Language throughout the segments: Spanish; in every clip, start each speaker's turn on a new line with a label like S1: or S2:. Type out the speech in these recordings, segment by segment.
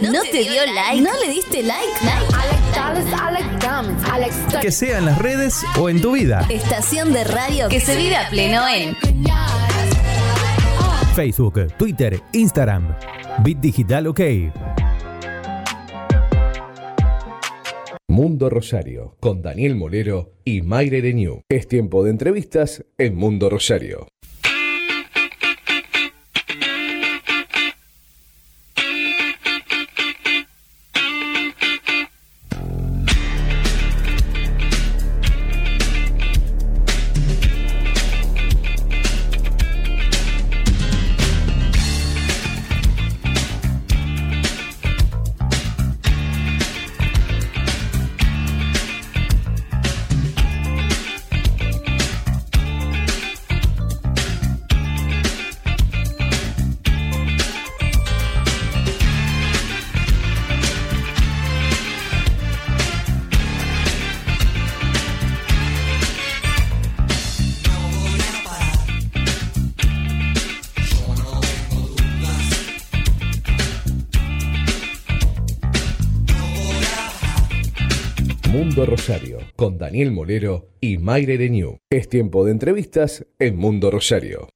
S1: ¿No te dio like? ¿No le diste like?
S2: Que sea en las redes o en tu vida.
S1: Estación de radio que se vive a pleno en
S2: Facebook, Twitter, Instagram. Bit Digital OK.
S3: Mundo Rosario, con Daniel Molero y Mayre Renew. Es tiempo de entrevistas en Mundo Rosario. Daniel Molero y Mayre Renew. Es tiempo de entrevistas en Mundo Rosario.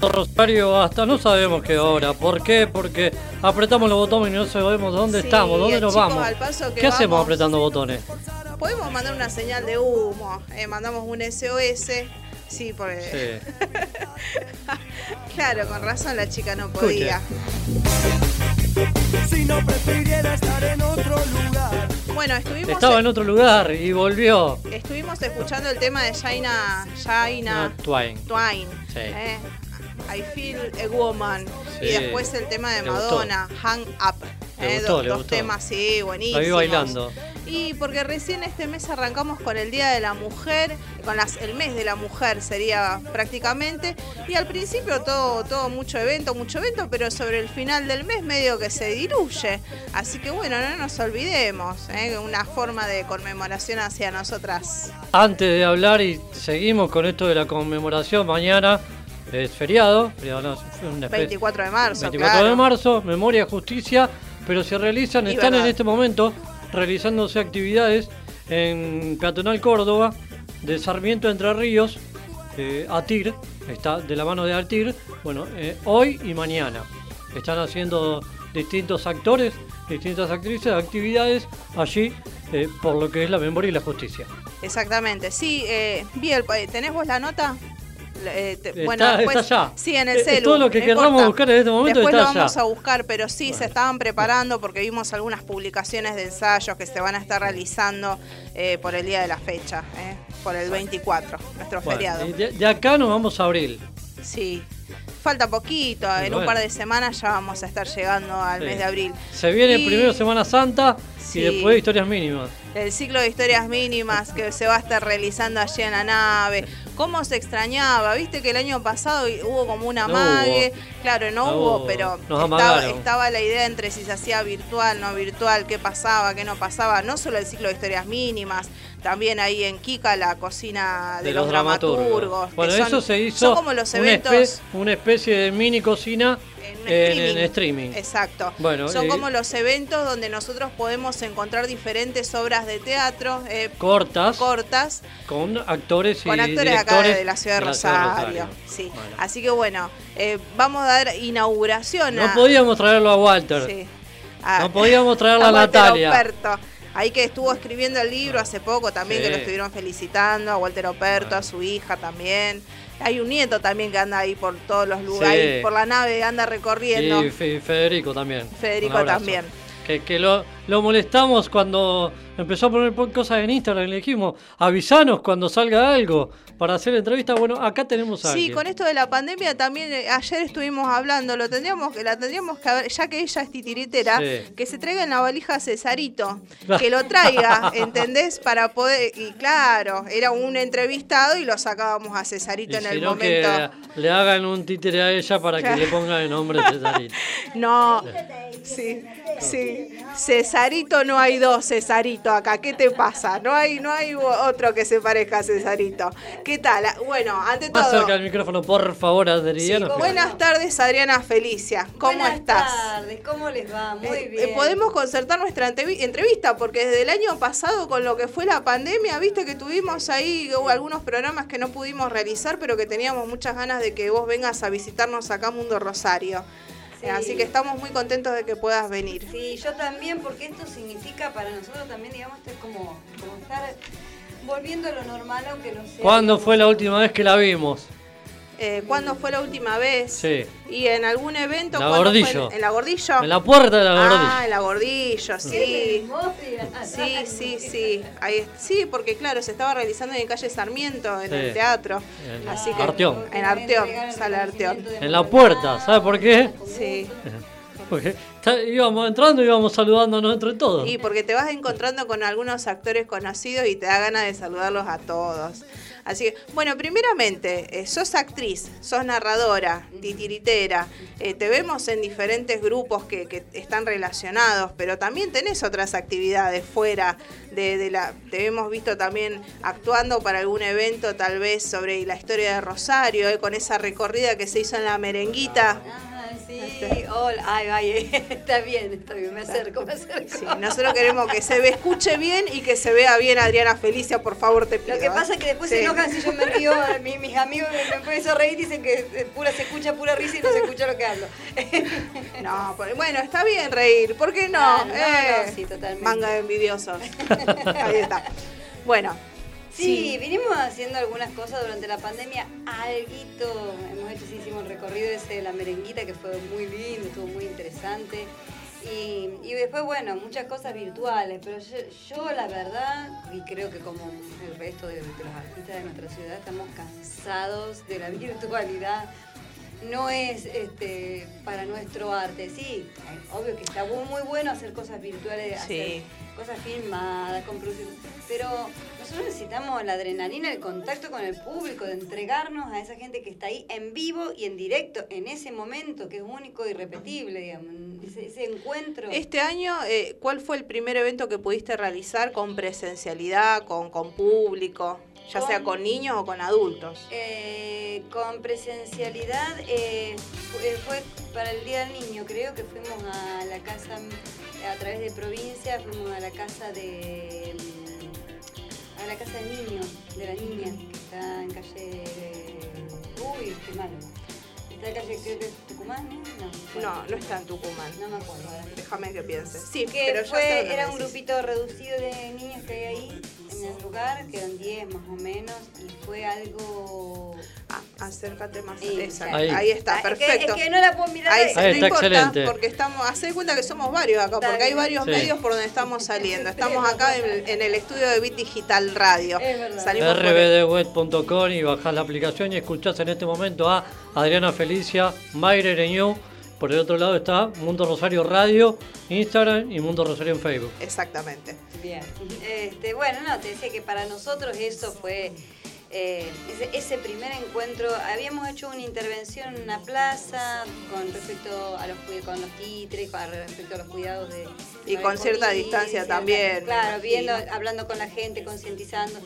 S4: Rosario hasta no sabemos qué hora. ¿Por qué? Porque apretamos los botones y no sabemos dónde
S5: Sí,
S4: estamos, dónde nos
S5: chicos,
S4: vamos.
S5: al paso que
S4: ¿Qué hacemos apretando botones?
S5: Podemos mandar una señal de humo. eh, mandamos un SOS. Sí, porque.
S4: Sí.
S5: claro, con razón la chica no podía.
S6: Si no prefiriera estar en otro lugar.
S5: Bueno, estuvimos,
S4: Estaba en otro lugar y volvió.
S5: estuvimos escuchando el tema de Jaina, Jaina
S4: No, Twain.
S5: Twain.
S4: Sí.
S5: eh, I Feel a Woman.
S4: Sí.
S5: Y después el tema de. Madonna, Hang Up. Eh,
S4: gustó,
S5: dos temas, sí, buenísimos.
S4: La vi bailando.
S5: Y porque recién este mes arrancamos con el Día de la Mujer, con las, el mes de la mujer sería prácticamente, y al principio todo, todo mucho evento, mucho evento, pero sobre el final del mes medio que se diluye. Así que bueno, no nos olvidemos, ¿eh? una forma de conmemoración hacia nosotras.
S4: Antes de hablar y seguimos con esto de la conmemoración, mañana es feriado, feriado no, es una especie-
S5: 24 de marzo,
S4: 24
S5: claro.
S4: de marzo, memoria, justicia, pero se realizan,
S5: Y
S4: están en este momento realizándose actividades en Peatonal Córdoba, de Sarmiento Entre Ríos, eh, Atir, está de la mano de Atir, bueno, eh, hoy y mañana. Están haciendo distintos actores, distintas actrices, actividades allí eh, por lo que es la memoria y la justicia.
S5: Exactamente, sí, eh, vi el- ¿tenés vos la nota? Eh, te-
S4: Está-
S5: bueno, después,
S4: está allá.
S5: Sí, en el
S4: Eh,
S5: celu.
S4: todo lo que
S5: no
S4: querramos
S5: importa.
S4: buscar en este momento
S5: Después
S4: está
S5: lo
S4: allá.
S5: vamos a buscar, pero sí, se estaban preparando porque vimos algunas publicaciones de ensayos que se van a estar realizando eh, por el día de la fecha, eh, por el 24, nuestro
S4: Bueno,
S5: feriado.
S4: de, de acá nos vamos a abril.
S5: Sí, falta poquito, en un par de semanas ya vamos a estar llegando al
S4: Sí.
S5: mes de abril.
S4: Se viene
S5: Y-
S4: primero Semana Santa
S5: Sí.
S4: y después historias mínimas.
S5: el ciclo de historias mínimas que se va a estar realizando allí en la nave. ¿Cómo se extrañaba? Viste que el año pasado hubo como una
S4: No
S5: amague. Claro, no,
S4: No
S5: hubo, pero estaba, estaba la idea entre si se hacía virtual, no virtual, qué pasaba, qué no pasaba. No solo el ciclo de historias mínimas, también ahí en Kika la cocina de, los, dramaturgos.
S4: Bueno,
S5: son-
S4: eso se hizo
S5: Son como los
S4: una,
S5: eventos...
S4: una especie de mini cocina
S5: en streaming.
S4: en streaming.
S5: Exacto.
S4: Bueno,
S5: Son
S4: eh,
S5: como los eventos donde nosotros podemos encontrar diferentes obras de teatro eh,
S4: cortas
S5: cortas
S4: con actores y
S5: con actores acá de la ciudad de
S4: la ciudad de
S5: Rosario.
S4: Rosario.
S5: Sí.
S4: Bueno.
S5: Así que bueno, eh, vamos a dar inauguración
S4: No
S5: a.
S4: podíamos traerlo a Walter.
S5: sí, a-
S4: No podíamos traerla a Natalia.
S5: Operto. Ahí que estuvo escribiendo el libro hace poco también, que lo estuvieron felicitando, a Walter Operto, a su hija también. Hay un nieto también que anda ahí por todos los lugares,
S4: Sí.
S5: por la nave, anda recorriendo.
S4: Y Fe- Federico también.
S5: Federico también.
S4: Que, que lo, lo molestamos cuando empezó a poner po- cosas en Instagram y le dijimos, avisanos cuando salga algo para hacer entrevista. Bueno, acá tenemos a
S5: Sí,
S4: alguien.
S5: con esto de la pandemia también eh, ayer estuvimos hablando, lo tendríamos que la tendríamos que haber, ya que ella es titiritera,
S4: Sí.
S5: que se traiga en la valija a Cesarito, que lo traiga, ¿entendés? Para poder y claro, era un entrevistado y lo sacábamos a Cesarito
S4: Y
S5: en
S4: si
S5: el
S4: no,
S5: momento.
S4: que le hagan un títere a ella para que le pongan el nombre Cesarito.
S5: No, sí, sí. Cesarito no hay dos Cesarito acá. ¿Qué te pasa? No hay, no hay otro que se parezca a Cesarito. ¿Qué tal? Bueno, ante
S4: Más
S5: todo.
S4: cerca del micrófono, por favor, Adriana.
S5: Buenas tardes, Adriana Felicia. ¿Cómo
S7: Buenas
S5: estás?
S7: tardes, ¿cómo les va? Muy
S5: Eh,
S7: bien.
S5: eh, podemos concertar nuestra entrevi- entrevista porque desde el año pasado con lo que fue la pandemia, viste que tuvimos ahí hubo algunos programas que no pudimos realizar, pero que teníamos muchas ganas de que vos vengas a visitarnos acá Mundo Rosario.
S7: Sí.
S5: Así que estamos muy contentos de que puedas venir.
S7: Sí, yo también, porque esto significa para nosotros también, digamos, esto es como, como estar volviendo a lo normal, aunque no sea.
S4: ¿Cuándo fue la última vez que la vimos?
S5: Eh, ¿Cuándo fue la última vez?
S4: Sí.
S5: ¿Y en algún evento?
S4: La
S5: ¿cuándo fue?
S4: Gordillo.
S5: ¿En la Gordillo?
S4: En la puerta de la
S5: Ah,
S4: gordilla.
S5: en la Gordillo,
S7: ¡Qué
S5: sí. Sí, sí, sí. Ahí, sí, porque claro, se estaba realizando en calle Sarmiento, en
S4: Sí.
S5: el teatro.
S4: En
S5: Así que
S4: Arteón.
S5: En Arteón, sale Arteón.
S4: En la puerta, ¿sabe por qué?
S5: Sí.
S4: Porque íbamos entrando y íbamos saludándonos entre todos.
S5: Y porque te vas encontrando con algunos actores conocidos y te da ganas de saludarlos a todos. Así que, bueno, primeramente, eh, sos actriz, sos narradora, titiritera, eh, te vemos en diferentes grupos que, que están relacionados, pero también tenés otras actividades fuera de, de la... Te hemos visto también actuando para algún evento, tal vez sobre la historia de Rosario, eh, con esa recorrida que se hizo en la merenguita.
S7: Sí, hola, ay, ay, está bien, está bien, me acerco, me acerco.
S5: Sí, nosotros queremos que se ve, escuche bien y que se vea bien Adriana Felicia, por favor, te pido.
S7: Lo que
S5: ¿eh?
S7: pasa es que después
S5: Sí.
S7: se enojan si yo me río, a mí- mis amigos me, empiezan a reír dicen que eh, pura se escucha pura risa y no se escucha lo que hablo.
S5: No, pero bueno, está bien reír, ¿por qué no?
S7: Ah, no,
S5: Eh,
S7: no, sí, totalmente.
S5: Manga de envidiosos. Ahí está. Bueno,
S7: Sí, vinimos haciendo algunas cosas durante la pandemia, alguito, hemos hecho, sí, hicimos el recorrido ese de la merenguita que fue muy lindo, estuvo muy interesante. Y, y después, bueno, muchas cosas virtuales, pero yo, yo, la verdad, y creo que como el resto de, de los artistas de nuestra ciudad, estamos cansados de la virtualidad. No es este, para nuestro arte, sí, obvio que está muy, muy bueno hacer cosas virtuales,
S5: Sí.
S7: hacer cosas filmadas, con producción, pero nosotros necesitamos la adrenalina, el contacto con el público, de entregarnos a esa gente que está ahí en vivo y en directo, en ese momento que es único y irrepetible, digamos, ese, ese encuentro.
S5: este año, eh, ¿cuál fue el primer evento que pudiste realizar con presencialidad, con, con público, ya sea con niños o con adultos?
S7: Eh, con presencialidad eh, fue, fue para el Día del Niño, creo que fuimos a la casa, a través de provincia, fuimos a la casa de a la casa del niño, de la niña, que está en calle uy, qué malo. Está en calle creo que es Tucumán, ¿eh? No,
S5: No, no está en Tucumán.
S7: no me acuerdo.
S5: Déjame que piense. Sí,
S7: que
S5: pero ya
S7: fue,
S5: sé dónde
S7: era un
S5: decís.
S7: grupito reducido de niños que hay ahí en el lugar, que eran 10 más o menos, y fue algo...
S5: Ah, acércate más. Exacto.
S4: Ahí.
S5: Ahí. está,
S7: Ah, es que-
S5: perfecto.
S7: Es que, no la puedo mirar
S5: Ahí, no
S4: está
S5: importa,
S4: excelente.
S5: porque estamos, hacé cuenta que somos varios acá, porque hay varios
S4: Sí.
S5: medios por donde estamos saliendo. Estamos acá en, en el estudio de Bit Digital Radio.
S7: Es verdad.
S5: Salimos por el-
S4: rbdweb.com y bajás la aplicación y escuchás en este momento a Adriana Felicia, Mayre Reñú. Por el otro lado está Mundo Rosario Radio, Instagram y Mundo Rosario en Facebook.
S5: Exactamente.
S7: Bien. Este, bueno, no, te decía que para nosotros eso fue eh, ese, ese primer encuentro. Habíamos hecho una intervención en una plaza con respecto a los con los titres, con respecto a los cuidados de
S5: Y con cierta distancia también,
S7: Claro, viendo, hablando con la gente, concientizando.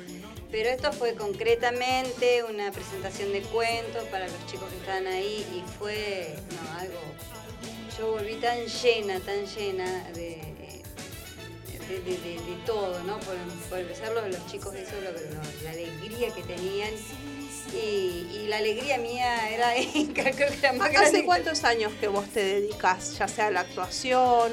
S7: Pero esto fue concretamente una presentación de cuentos para los chicos que estaban ahí y fue no, algo. Yo volví tan llena, tan llena de, de, de- de- de todo, ¿no? Por, por empezar, los, los chicos, eso, lo, lo- la alegría que tenían. Y, y la alegría mía era, creo que era más
S5: ¿Hace
S7: grande.
S5: cuántos años que vos te dedicas, ya sea a la actuación?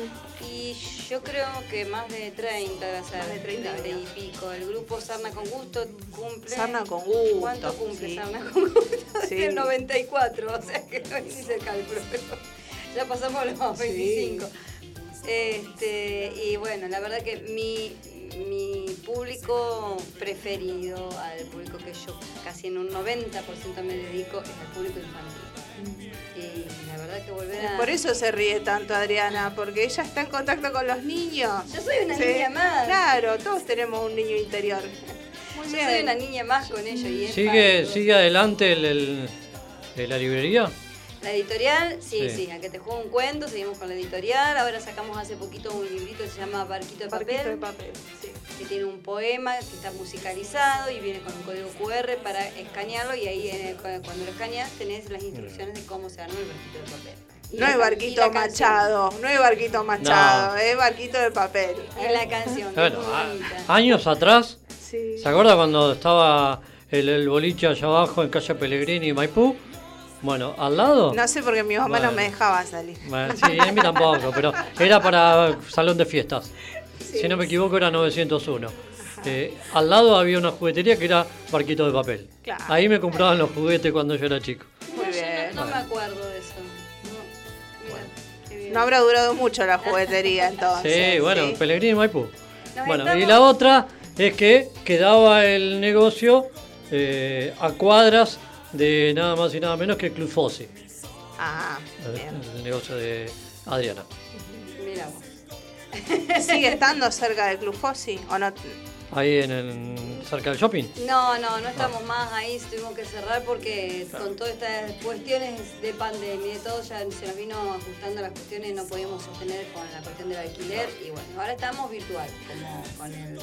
S7: Y yo creo que más de 30, o sea,
S5: Más de 30
S7: y
S5: años.
S7: pico. El grupo Sarna con Gusto cumple.
S5: Sarna con Gusto,
S7: ¿Cuánto cumple
S5: sí.
S7: Sarna con Gusto?
S5: Sí.
S7: El 94, o sea que no hice el cálculo, pero ya pasamos los 25. Este, y bueno, la verdad que mi, mi público preferido, al público que yo casi en un 90% me dedico, es al público infantil. Y la verdad que volver a...
S5: Por eso se ríe tanto Adriana, porque ella está en contacto con los niños.
S7: Yo soy una
S5: Sí.
S7: niña más.
S5: Claro, todos tenemos un niño interior. Muy
S7: Yo
S5: bien.
S7: soy una niña más con ellos. Y es
S4: ¿Sigue, sigue adelante el, la librería?
S7: La editorial, sí,
S4: Sí.
S7: sí, a que te juego un cuento, seguimos con la editorial. Ahora sacamos hace poquito un librito que se llama Barquito de
S5: Barquito
S7: Papel.
S5: de papel. sí.
S7: Que tiene un poema que está musicalizado y viene con un código QR para escanearlo y ahí eh, cu- cuando lo escaneas tenés las instrucciones de cómo se arma el barquito de papel. Y
S5: No es barquito machado, no es barquito machado, es barquito de papel.
S7: Y la canción,
S4: Bueno,
S7: es
S4: a- años atrás,
S5: Sí.
S4: ¿se acuerda cuando estaba el, el boliche allá abajo en calle Pellegrini y Maipú? Bueno, al lado.
S5: No sé porque mi mamá no me dejaba salir.
S4: Bueno, sí, a mí tampoco, pero era para salón de fiestas. Si no me equivoco, era 901. Eh, al lado había una juguetería que era barquito de papel.
S5: Claro.
S4: Ahí me compraban los juguetes cuando yo era chico.
S5: Muy
S7: No,
S5: bien.
S7: no, no me acuerdo de eso. No, mira,
S5: habrá durado mucho la juguetería entonces.
S4: Sí, bueno,
S5: ¿sí?
S4: Pellegrini y Maipú.
S7: Nos
S4: Bueno, y la otra es que quedaba el negocio eh, a cuadras de nada más y nada menos que Club Fossi,
S5: Ah,
S4: el,
S5: bien.
S4: el negocio de Adriana.
S7: Mira vos.
S5: ¿Sigue estando cerca del Club Fossi o no?
S4: Ahí en, el- cerca del shopping.
S7: No, no, no estamos más ahí, tuvimos que cerrar porque con todas estas cuestiones de pandemia y de todo ya se nos vino ajustando las cuestiones, no podíamos sostener con la cuestión del alquiler y bueno, ahora estamos virtual, como con, el,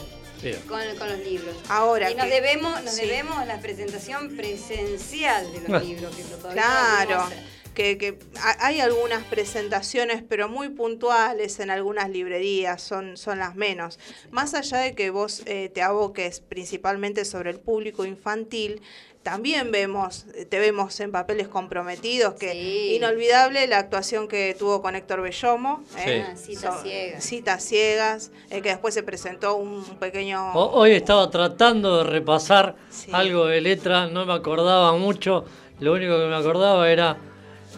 S7: con, con los libros.
S5: Ahora
S7: y nos
S5: que-
S7: debemos, nos
S5: sí.
S7: debemos la presentación presencial de
S4: Ah.
S7: los libros, que todavía
S5: Claro. Que, que ha- hay algunas presentaciones, pero muy puntuales en algunas librerías, son, son las menos. Más allá de que vos eh, te aboques principalmente sobre el público infantil, también vemos, te vemos en papeles comprometidos, que
S7: Sí.
S5: inolvidable la actuación que tuvo con Héctor Bellomo. ¿eh?
S7: Ah, Citas
S5: So-
S7: ciegas.
S5: Citas ciegas, eh, que después se presentó un pequeño...
S4: Ho- Hoy estaba tratando de repasar
S5: Sí.
S4: algo de letra, no me acordaba mucho. Lo único que me acordaba era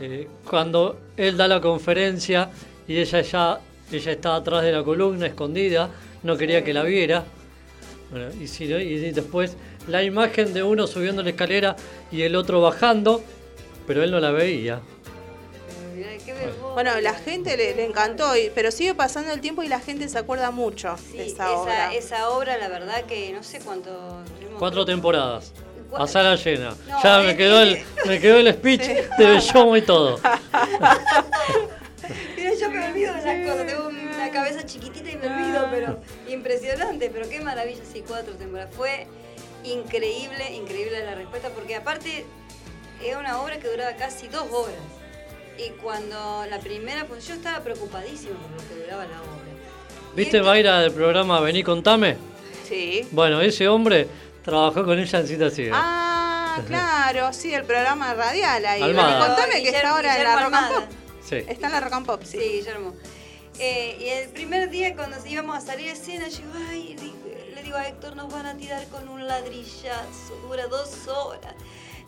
S4: eh, cuando él da la conferencia y ella ya ella estaba atrás de la columna, escondida, no quería que la viera. Bueno, y, si y después la imagen de uno subiendo la escalera y el otro bajando, pero él no la veía.
S5: Bueno, la gente le, le encantó, y- pero sigue pasando el tiempo y la gente se acuerda mucho
S7: Sí,
S5: de esa,
S7: esa,
S5: obra.
S7: esa obra, la verdad que no sé cuánto...
S4: Cuatro temporadas. A sala llena.
S7: No,
S4: ya me quedó
S7: que-
S4: el, me quedó el speech de Bellomo y todo.
S7: Mira, yo me olvido de las cosas, tengo una cabeza chiquitita y me olvido, pero impresionante, pero qué maravilla, sí, cuatro temporadas. Fue increíble, increíble la respuesta, porque aparte era una obra que duraba casi dos horas. Y cuando la primera, pues yo estaba preocupadísima por lo que duraba la obra.
S4: ¿Viste, Mayra, del programa Vení, contame?
S5: Sí.
S4: Bueno, ese hombre trabajó con ella en Cita.
S5: Ah, claro, sí, el programa radial ahí.
S4: Almada.
S5: Vení, Contame que
S7: Guillermo-
S5: está ahora en la Rock and. Pop.
S4: Sí.
S5: Está en la Rock and Pop, sí.
S7: Sí, Guillermo. Eh, y el primer día cuando íbamos a salir a escena, yo digo, ay, le digo a Héctor, nos van a tirar con un ladrillazo, dura dos horas.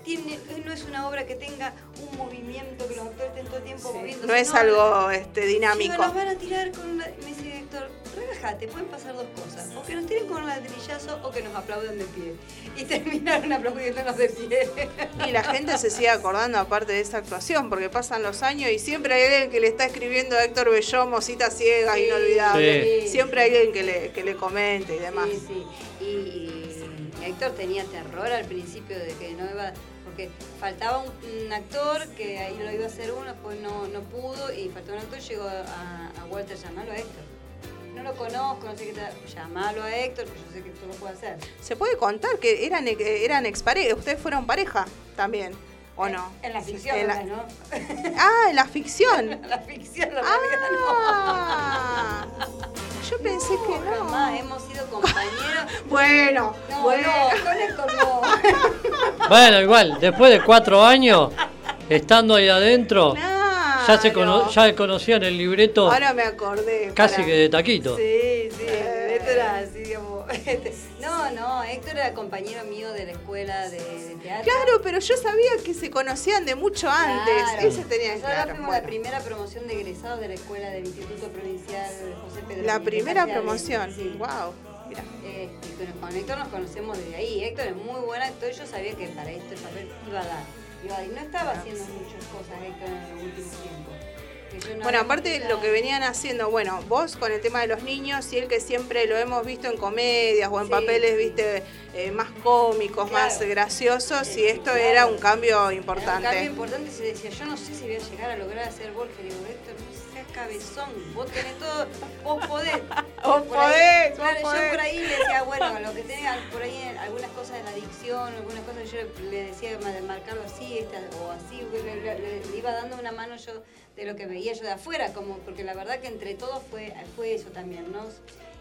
S7: Tiene, no es una obra que tenga un movimiento, que los actores estén todo el tiempo moviendo.
S5: No es algo este, dinámico.
S7: nos van a tirar con una... Me dice Héctor, relájate, pueden pasar dos cosas. O que nos tiren con un ladrillazo o que nos aplaudan de pie. Y terminaron aplaudiéndonos de pie.
S5: Y la gente se sigue acordando aparte de esa actuación, porque pasan los años y siempre hay alguien que le está escribiendo a Héctor Bellomo, citas ciegas,
S7: Sí,
S5: inolvidable.
S7: sí.
S5: Siempre hay alguien que le, que le comente y demás.
S7: Sí. Y Héctor tenía terror al principio de que no iba, porque faltaba un, un actor que ahí lo iba a hacer uno, después no, no pudo y faltó un actor, llegó a, a Walter, llamalo a Héctor. No lo conozco, no sé qué tal, llamalo a Héctor, que yo sé que tú lo puedes hacer.
S5: ¿Se puede contar que eran, eran exparejas? ¿Ustedes fueron pareja también? ¿O no?
S7: En la ficción,
S5: En la-
S7: ¿no?
S5: Ah, en la ficción.
S7: En la ficción, la realidad no.
S5: Ah, yo pensé que no.
S7: Jamás hemos sido compañeros.
S5: Bueno,
S7: No,
S5: bueno.
S7: no, con Héctor no.
S4: Bueno, igual, después de cuatro años, estando ahí adentro, ya se cono-
S5: Claro.
S4: ya conocían el libreto
S5: Ahora me acordé.
S4: casi que de taquito.
S7: Sí, sí, Héctor era así, digamos. este, No, no, Héctor era compañero mío de la escuela de, de teatro.
S5: Claro, pero yo sabía que se conocían de mucho antes.
S7: Claro.
S5: Ese tenía
S7: Nosotros
S5: claro.
S7: fuimos
S5: bueno.
S7: la primera promoción de egresados de la escuela del Instituto Provincial José Pedro
S5: La primera promoción.
S7: Sí.
S5: Wow. Mira.
S7: Este, con, con Héctor nos conocemos desde ahí. Héctor es muy buen actor. Yo sabía que para esto el papel iba a dar. Iba a dar. Y no estaba haciendo muchas cosas Héctor en. Que yo no
S5: Bueno, aparte
S7: mucha-
S5: lo que venían haciendo, bueno, vos con el tema de los niños y él que siempre lo hemos visto en comedias o en
S7: Sí,
S5: papeles,
S7: sí.
S5: viste, eh, más cómicos,
S7: Claro.
S5: más graciosos, y
S7: Sí,
S5: esto
S7: claro.
S5: era un cambio
S7: Era un
S5: importante.
S7: cambio importante, se decía, yo no sé si voy a llegar a lograr hacer Borges. Digo, seas cabezón, vos tenés todo, vos podés.
S5: Vos
S7: Por ahí-
S5: podés, vos
S7: claro,
S5: podés.
S7: Yo por ahí le decía, bueno, lo que tenés por ahí, algunas cosas de la adicción, algunas cosas, yo le decía de marcarlo así esta, o así, le, le- le- le iba dando una mano yo de lo que veía yo de afuera, como porque la verdad que entre todos fue, fue eso también, ¿no?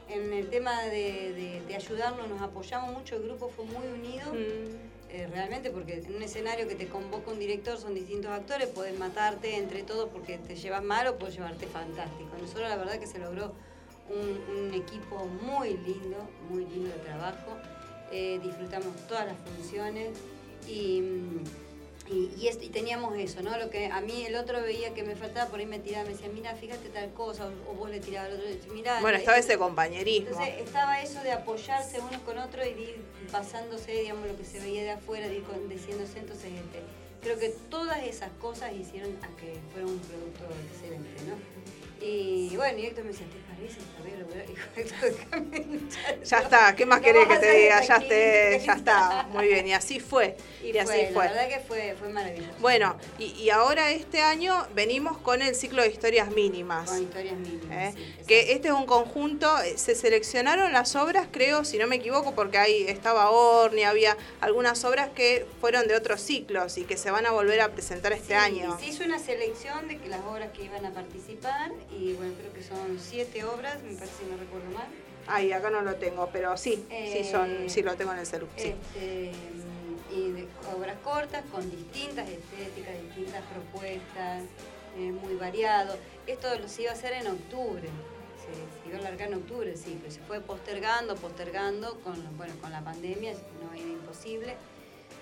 S7: En el tema de, de- de ayudarnos, nos apoyamos mucho, el grupo fue muy unido.
S5: Mm.
S7: Eh, realmente, porque en un escenario que te convoca un director son distintos actores, pueden matarte entre todos porque te llevas mal o puedes llevarte fantástico. Nosotros la verdad que se logró un, un equipo muy lindo, muy lindo de trabajo. Eh, disfrutamos todas las funciones y, mm, y, y es- y teníamos eso, ¿no? Lo que a mí el otro veía que me faltaba, por ahí me tiraba, me decía, mira, fíjate tal cosa, o, o vos le tirabas al otro, mira.
S5: Bueno, estaba ese compañerismo.
S7: Entonces estaba eso de apoyarse unos con otros y de ir pasándose, digamos, lo que se veía de afuera, de ir con- diciéndose. Entonces, este, creo que todas esas cosas hicieron a que fuera un producto excelente, ¿no? Y bueno, y Héctor me decía, ¿te parece? Está bien, lo voy a-". Dijo, "Héctor, déjame hinchar".
S5: Ya está, ¿qué más querés que te diga? Ya,
S7: tranquila,
S5: esté, ya está, muy bien, y así fue.
S7: Y,
S5: así
S7: fue,
S5: fue.
S7: La verdad que fue, fue maravilloso.
S5: Bueno, y, y ahora este año venimos con el ciclo de historias mínimas.
S7: Con historias mínimas.
S5: ¿eh?
S7: sí,
S5: que este es un conjunto, eh, se seleccionaron las obras, creo, si no me equivoco, porque ahí estaba Orni, había algunas obras que fueron de otros ciclos y que se van a volver a presentar este
S7: Sí,
S5: año.
S7: Se hizo una selección de que las obras que iban a participar, y bueno, creo que son siete obras, me parece, si no recuerdo mal.
S5: Ay, acá no lo tengo, pero sí, sí son,
S7: Eh,
S5: sí lo tengo en el celular. Sí.
S7: Este, y de obras cortas con distintas estéticas, distintas propuestas, eh, muy variado. Esto lo se iba a hacer en octubre, se, se iba a alargar en octubre, sí, pero se fue postergando, postergando, con, bueno, con la pandemia no era imposible.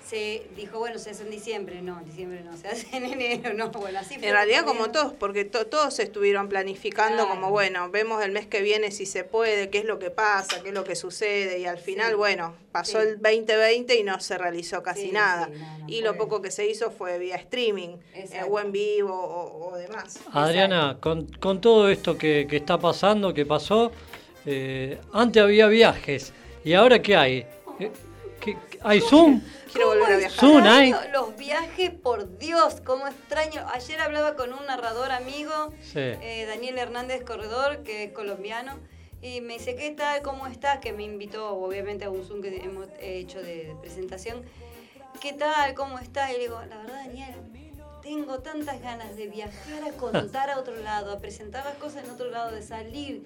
S7: Se dijo, bueno, se hace en diciembre, no, en diciembre no, se hace en enero, no, bueno, así fue
S5: En realidad como todos, porque to- todos estuvieron planificando
S7: Claro.
S5: como, bueno, vemos el mes que viene si se puede, qué es lo que pasa, qué es lo que sucede, y al final,
S7: Sí.
S5: bueno, pasó
S7: Sí.
S5: el 2020 y no se realizó casi
S7: Sí,
S5: nada.
S7: sí, no, no
S5: y lo poco que se hizo fue vía streaming, eh, o en vivo, o, o demás.
S4: Adriana, con, con todo esto que, que está pasando, que pasó, eh, antes había viajes. ¿Y ahora qué hay? Eh, ¿qué- qué- ¿Hay Zoom?
S5: Quiero volver a
S7: ¿Cómo
S5: viajar.
S4: Zoom, hay.
S7: extraño Los viajes, por Dios, cómo extraño. Ayer hablaba con un narrador amigo,
S4: Sí.
S7: eh, Daniel Hernández Corredor, que es colombiano, y me dice, ¿qué tal? ¿Cómo estás? Que me invitó, obviamente, a un Zoom que hemos hecho de, de presentación. ¿Qué tal? ¿Cómo estás? Y le digo, la verdad, Daniel, tengo tantas ganas de viajar a contar a otro lado, a presentar las cosas en otro lado, de salir.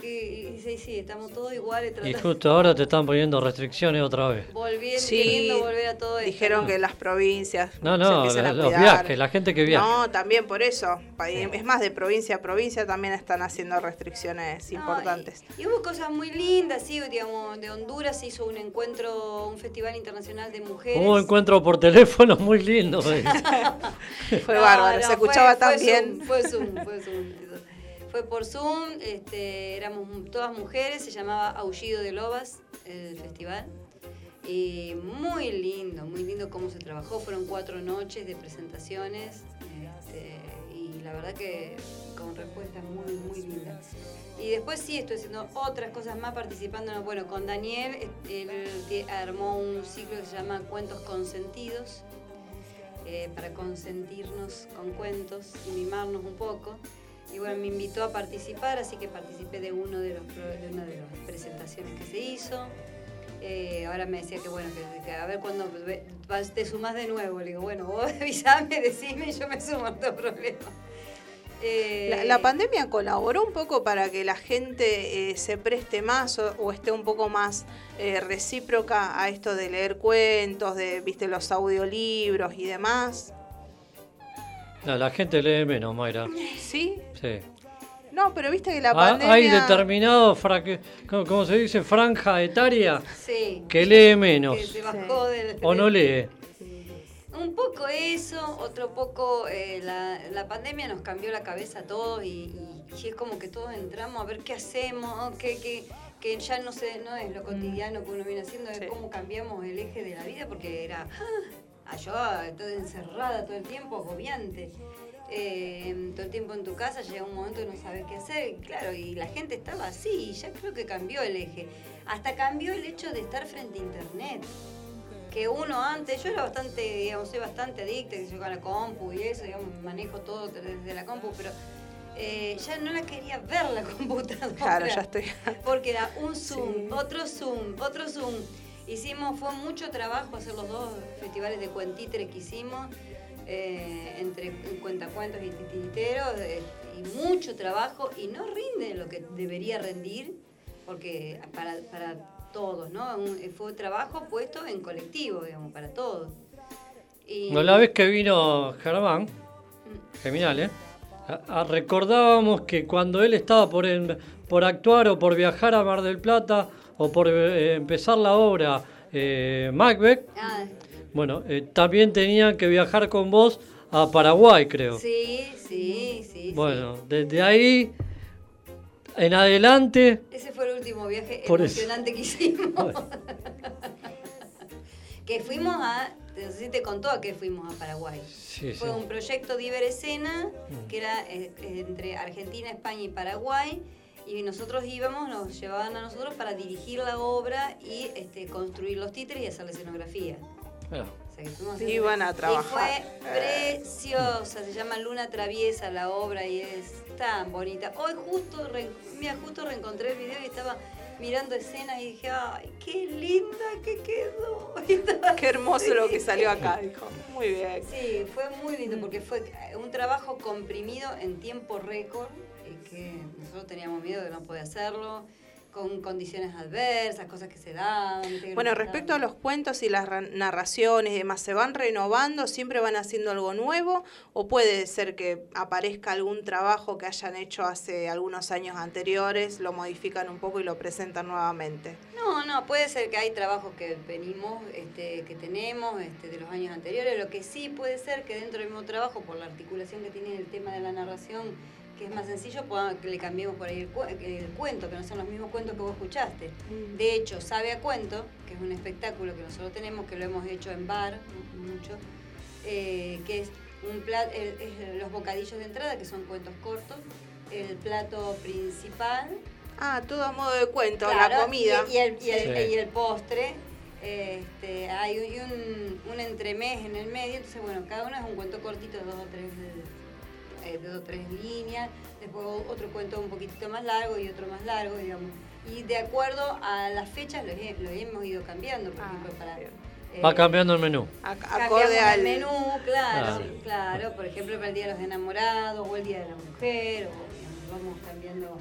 S7: Que- dice, sí, estamos todos iguales.
S4: Y justo ahora te están poniendo restricciones otra vez.
S7: Volviendo,
S5: Sí,
S7: queriendo volver a todo esto.
S5: Dijeron que las provincias
S4: No,
S5: se
S4: no,
S5: empiezan a
S4: los viajes, la gente que viaja.
S5: No, también por eso. Es más, de provincia a provincia también están haciendo restricciones
S7: No,
S5: importantes.
S7: Y, y hubo cosas muy lindas, sí, digamos, de Honduras se hizo un encuentro, un festival internacional de mujeres.
S4: Hubo un encuentro por teléfono muy lindo.
S5: Fue
S7: No,
S5: bárbaro,
S7: no,
S5: se escuchaba
S7: fue-
S5: tan
S7: fue
S5: bien.
S7: Zoom, fue Zoom, fue Zoom. Fue por Zoom, este, éramos todas mujeres, se llamaba Aullido de Lobas, el festival. Y muy lindo, muy lindo cómo se trabajó. Fueron cuatro noches de presentaciones este, y la verdad que con respuestas muy, muy lindas. Y después sí, estoy haciendo otras cosas más participando. en- Bueno, con Daniel, este, él armó un ciclo que se llama Cuentos Consentidos eh, para consentirnos con cuentos y mimarnos un poco. Y bueno, me invitó a participar, así que participé de, uno de, los, de una de las presentaciones que se hizo. Eh, ahora me decía que bueno, que, que a ver cuándo te sumás de nuevo. Le digo, bueno, vos avisame, decime y yo me sumo, no tengo problema. Eh,
S5: La, la pandemia colaboró un poco para que la gente eh, se preste más o, o esté un poco más eh, recíproca a esto de leer cuentos, de viste los audiolibros y demás.
S4: No, la gente lee menos, Mayra.
S5: ¿Sí?
S4: Sí.
S5: No, pero viste que la
S4: Ha-
S5: pandemia...
S4: Hay determinado, fra- que- ¿cómo, cómo se dice? Franja etaria
S7: sí,
S4: que lee menos.
S7: que se bajó del...
S4: O no lee.
S7: Un poco eso, otro poco eh, la, la pandemia nos cambió la cabeza a todos y, y- y es como que todos entramos a ver qué hacemos, qué, qué, que ya no sé, no es lo cotidiano que uno viene haciendo, es
S5: Sí.
S7: cómo cambiamos el eje de la vida, porque era ah, yo toda encerrada todo el tiempo, agobiante. Eh, todo el tiempo en tu casa llega un momento que no sabes qué hacer, claro, y la gente estaba así, y ya creo que cambió el eje. Hasta cambió el hecho de estar frente a internet. Que uno antes, yo era bastante, digamos, soy bastante adicta, que yo con la compu y eso, digamos, manejo todo desde la compu, pero eh, ya no la quería ver la computadora.
S5: Claro, ya estoy.
S7: Porque era un Zoom,
S5: Sí.
S7: otro Zoom, otro Zoom. Hicimos, fue mucho trabajo hacer los dos festivales de cuentitre que hicimos, eh, entre cuentacuentos y titiriteros, eh, y mucho trabajo, y no rinde lo que debería rendir, porque para, para todos, ¿no? Un- fue trabajo puesto en colectivo, digamos, para todos. Y,
S4: No, la vez que vino Germán, Geminal, ¿eh? A- a- recordábamos que cuando él estaba por, en- por actuar o por viajar a Mar del Plata o por eh, empezar la obra eh, Macbeth,
S7: Ah,
S4: bueno, eh, también tenían que viajar con vos a Paraguay, creo.
S7: sí, sí, sí.
S4: Bueno, desde ahí en adelante.
S7: Ese fue el último viaje
S4: Por eso.
S7: emocionante que hicimos. que fuimos a, no sé si te contó a qué fuimos a Paraguay.
S4: sí, sí.
S7: Fue un proyecto de Iberescena, que era eh, entre Argentina, España y Paraguay. Y nosotros íbamos, nos llevaban a nosotros para dirigir la obra y este, construir los títeres y hacer la escenografía. O sea, que
S5: Sí, iban a
S7: Y
S5: trabajar.
S7: fue preciosa, se llama Luna Traviesa la obra y es tan bonita. Hoy justo, re- mira, justo reencontré el video y estaba mirando escena y dije, ay, qué linda que quedó. Y
S5: Qué hermoso lo que salió acá, dijo. Muy bien.
S7: Sí, fue muy lindo porque fue un trabajo comprimido en tiempo récord y que nosotros teníamos miedo de no poder hacerlo, con condiciones adversas, cosas que se que
S5: Bueno,
S7: no
S5: respecto a los cuentos y las ra- narraciones y demás, ¿se van renovando? ¿Siempre van haciendo algo nuevo? ¿O puede ser que aparezca algún trabajo que hayan hecho hace algunos años anteriores, lo modifican un poco y lo presentan nuevamente?
S7: No, no, puede ser que hay trabajos que venimos, este, que tenemos este, de los años anteriores. Lo que sí puede ser que dentro del mismo trabajo, por la articulación que tiene el tema de la narración, que es más sencillo, que le cambiemos por ahí el, cue- el cuento, que no son los mismos cuentos que vos escuchaste. De hecho, Sabe a Cuento, que es un espectáculo que nosotros tenemos, que lo hemos hecho en bar mu- mucho, eh, que es un plato, los bocadillos de entrada, que son cuentos cortos, el plato principal,
S5: Ah, todo a modo de cuento,
S7: Claro,
S5: la comida.
S7: Y, y el, y, el,
S4: Sí.
S7: y el postre. Este, hay un, un entremés en el medio, entonces bueno, cada uno es un cuento cortito, dos o tres, eh, dos o tres líneas, después otro cuento un poquitito más largo y otro más largo, digamos. Y de acuerdo a las fechas lo, he- lo hemos ido cambiando, por
S5: Ah,
S7: ejemplo, para...
S5: bien.
S7: eh,
S4: Va cambiando el menú.
S5: Acorde
S7: el
S5: al
S7: menú, claro,
S4: Claro.
S7: claro, por ejemplo para el Día de los Enamorados o el Día de la Mujer, o digamos, vamos cambiando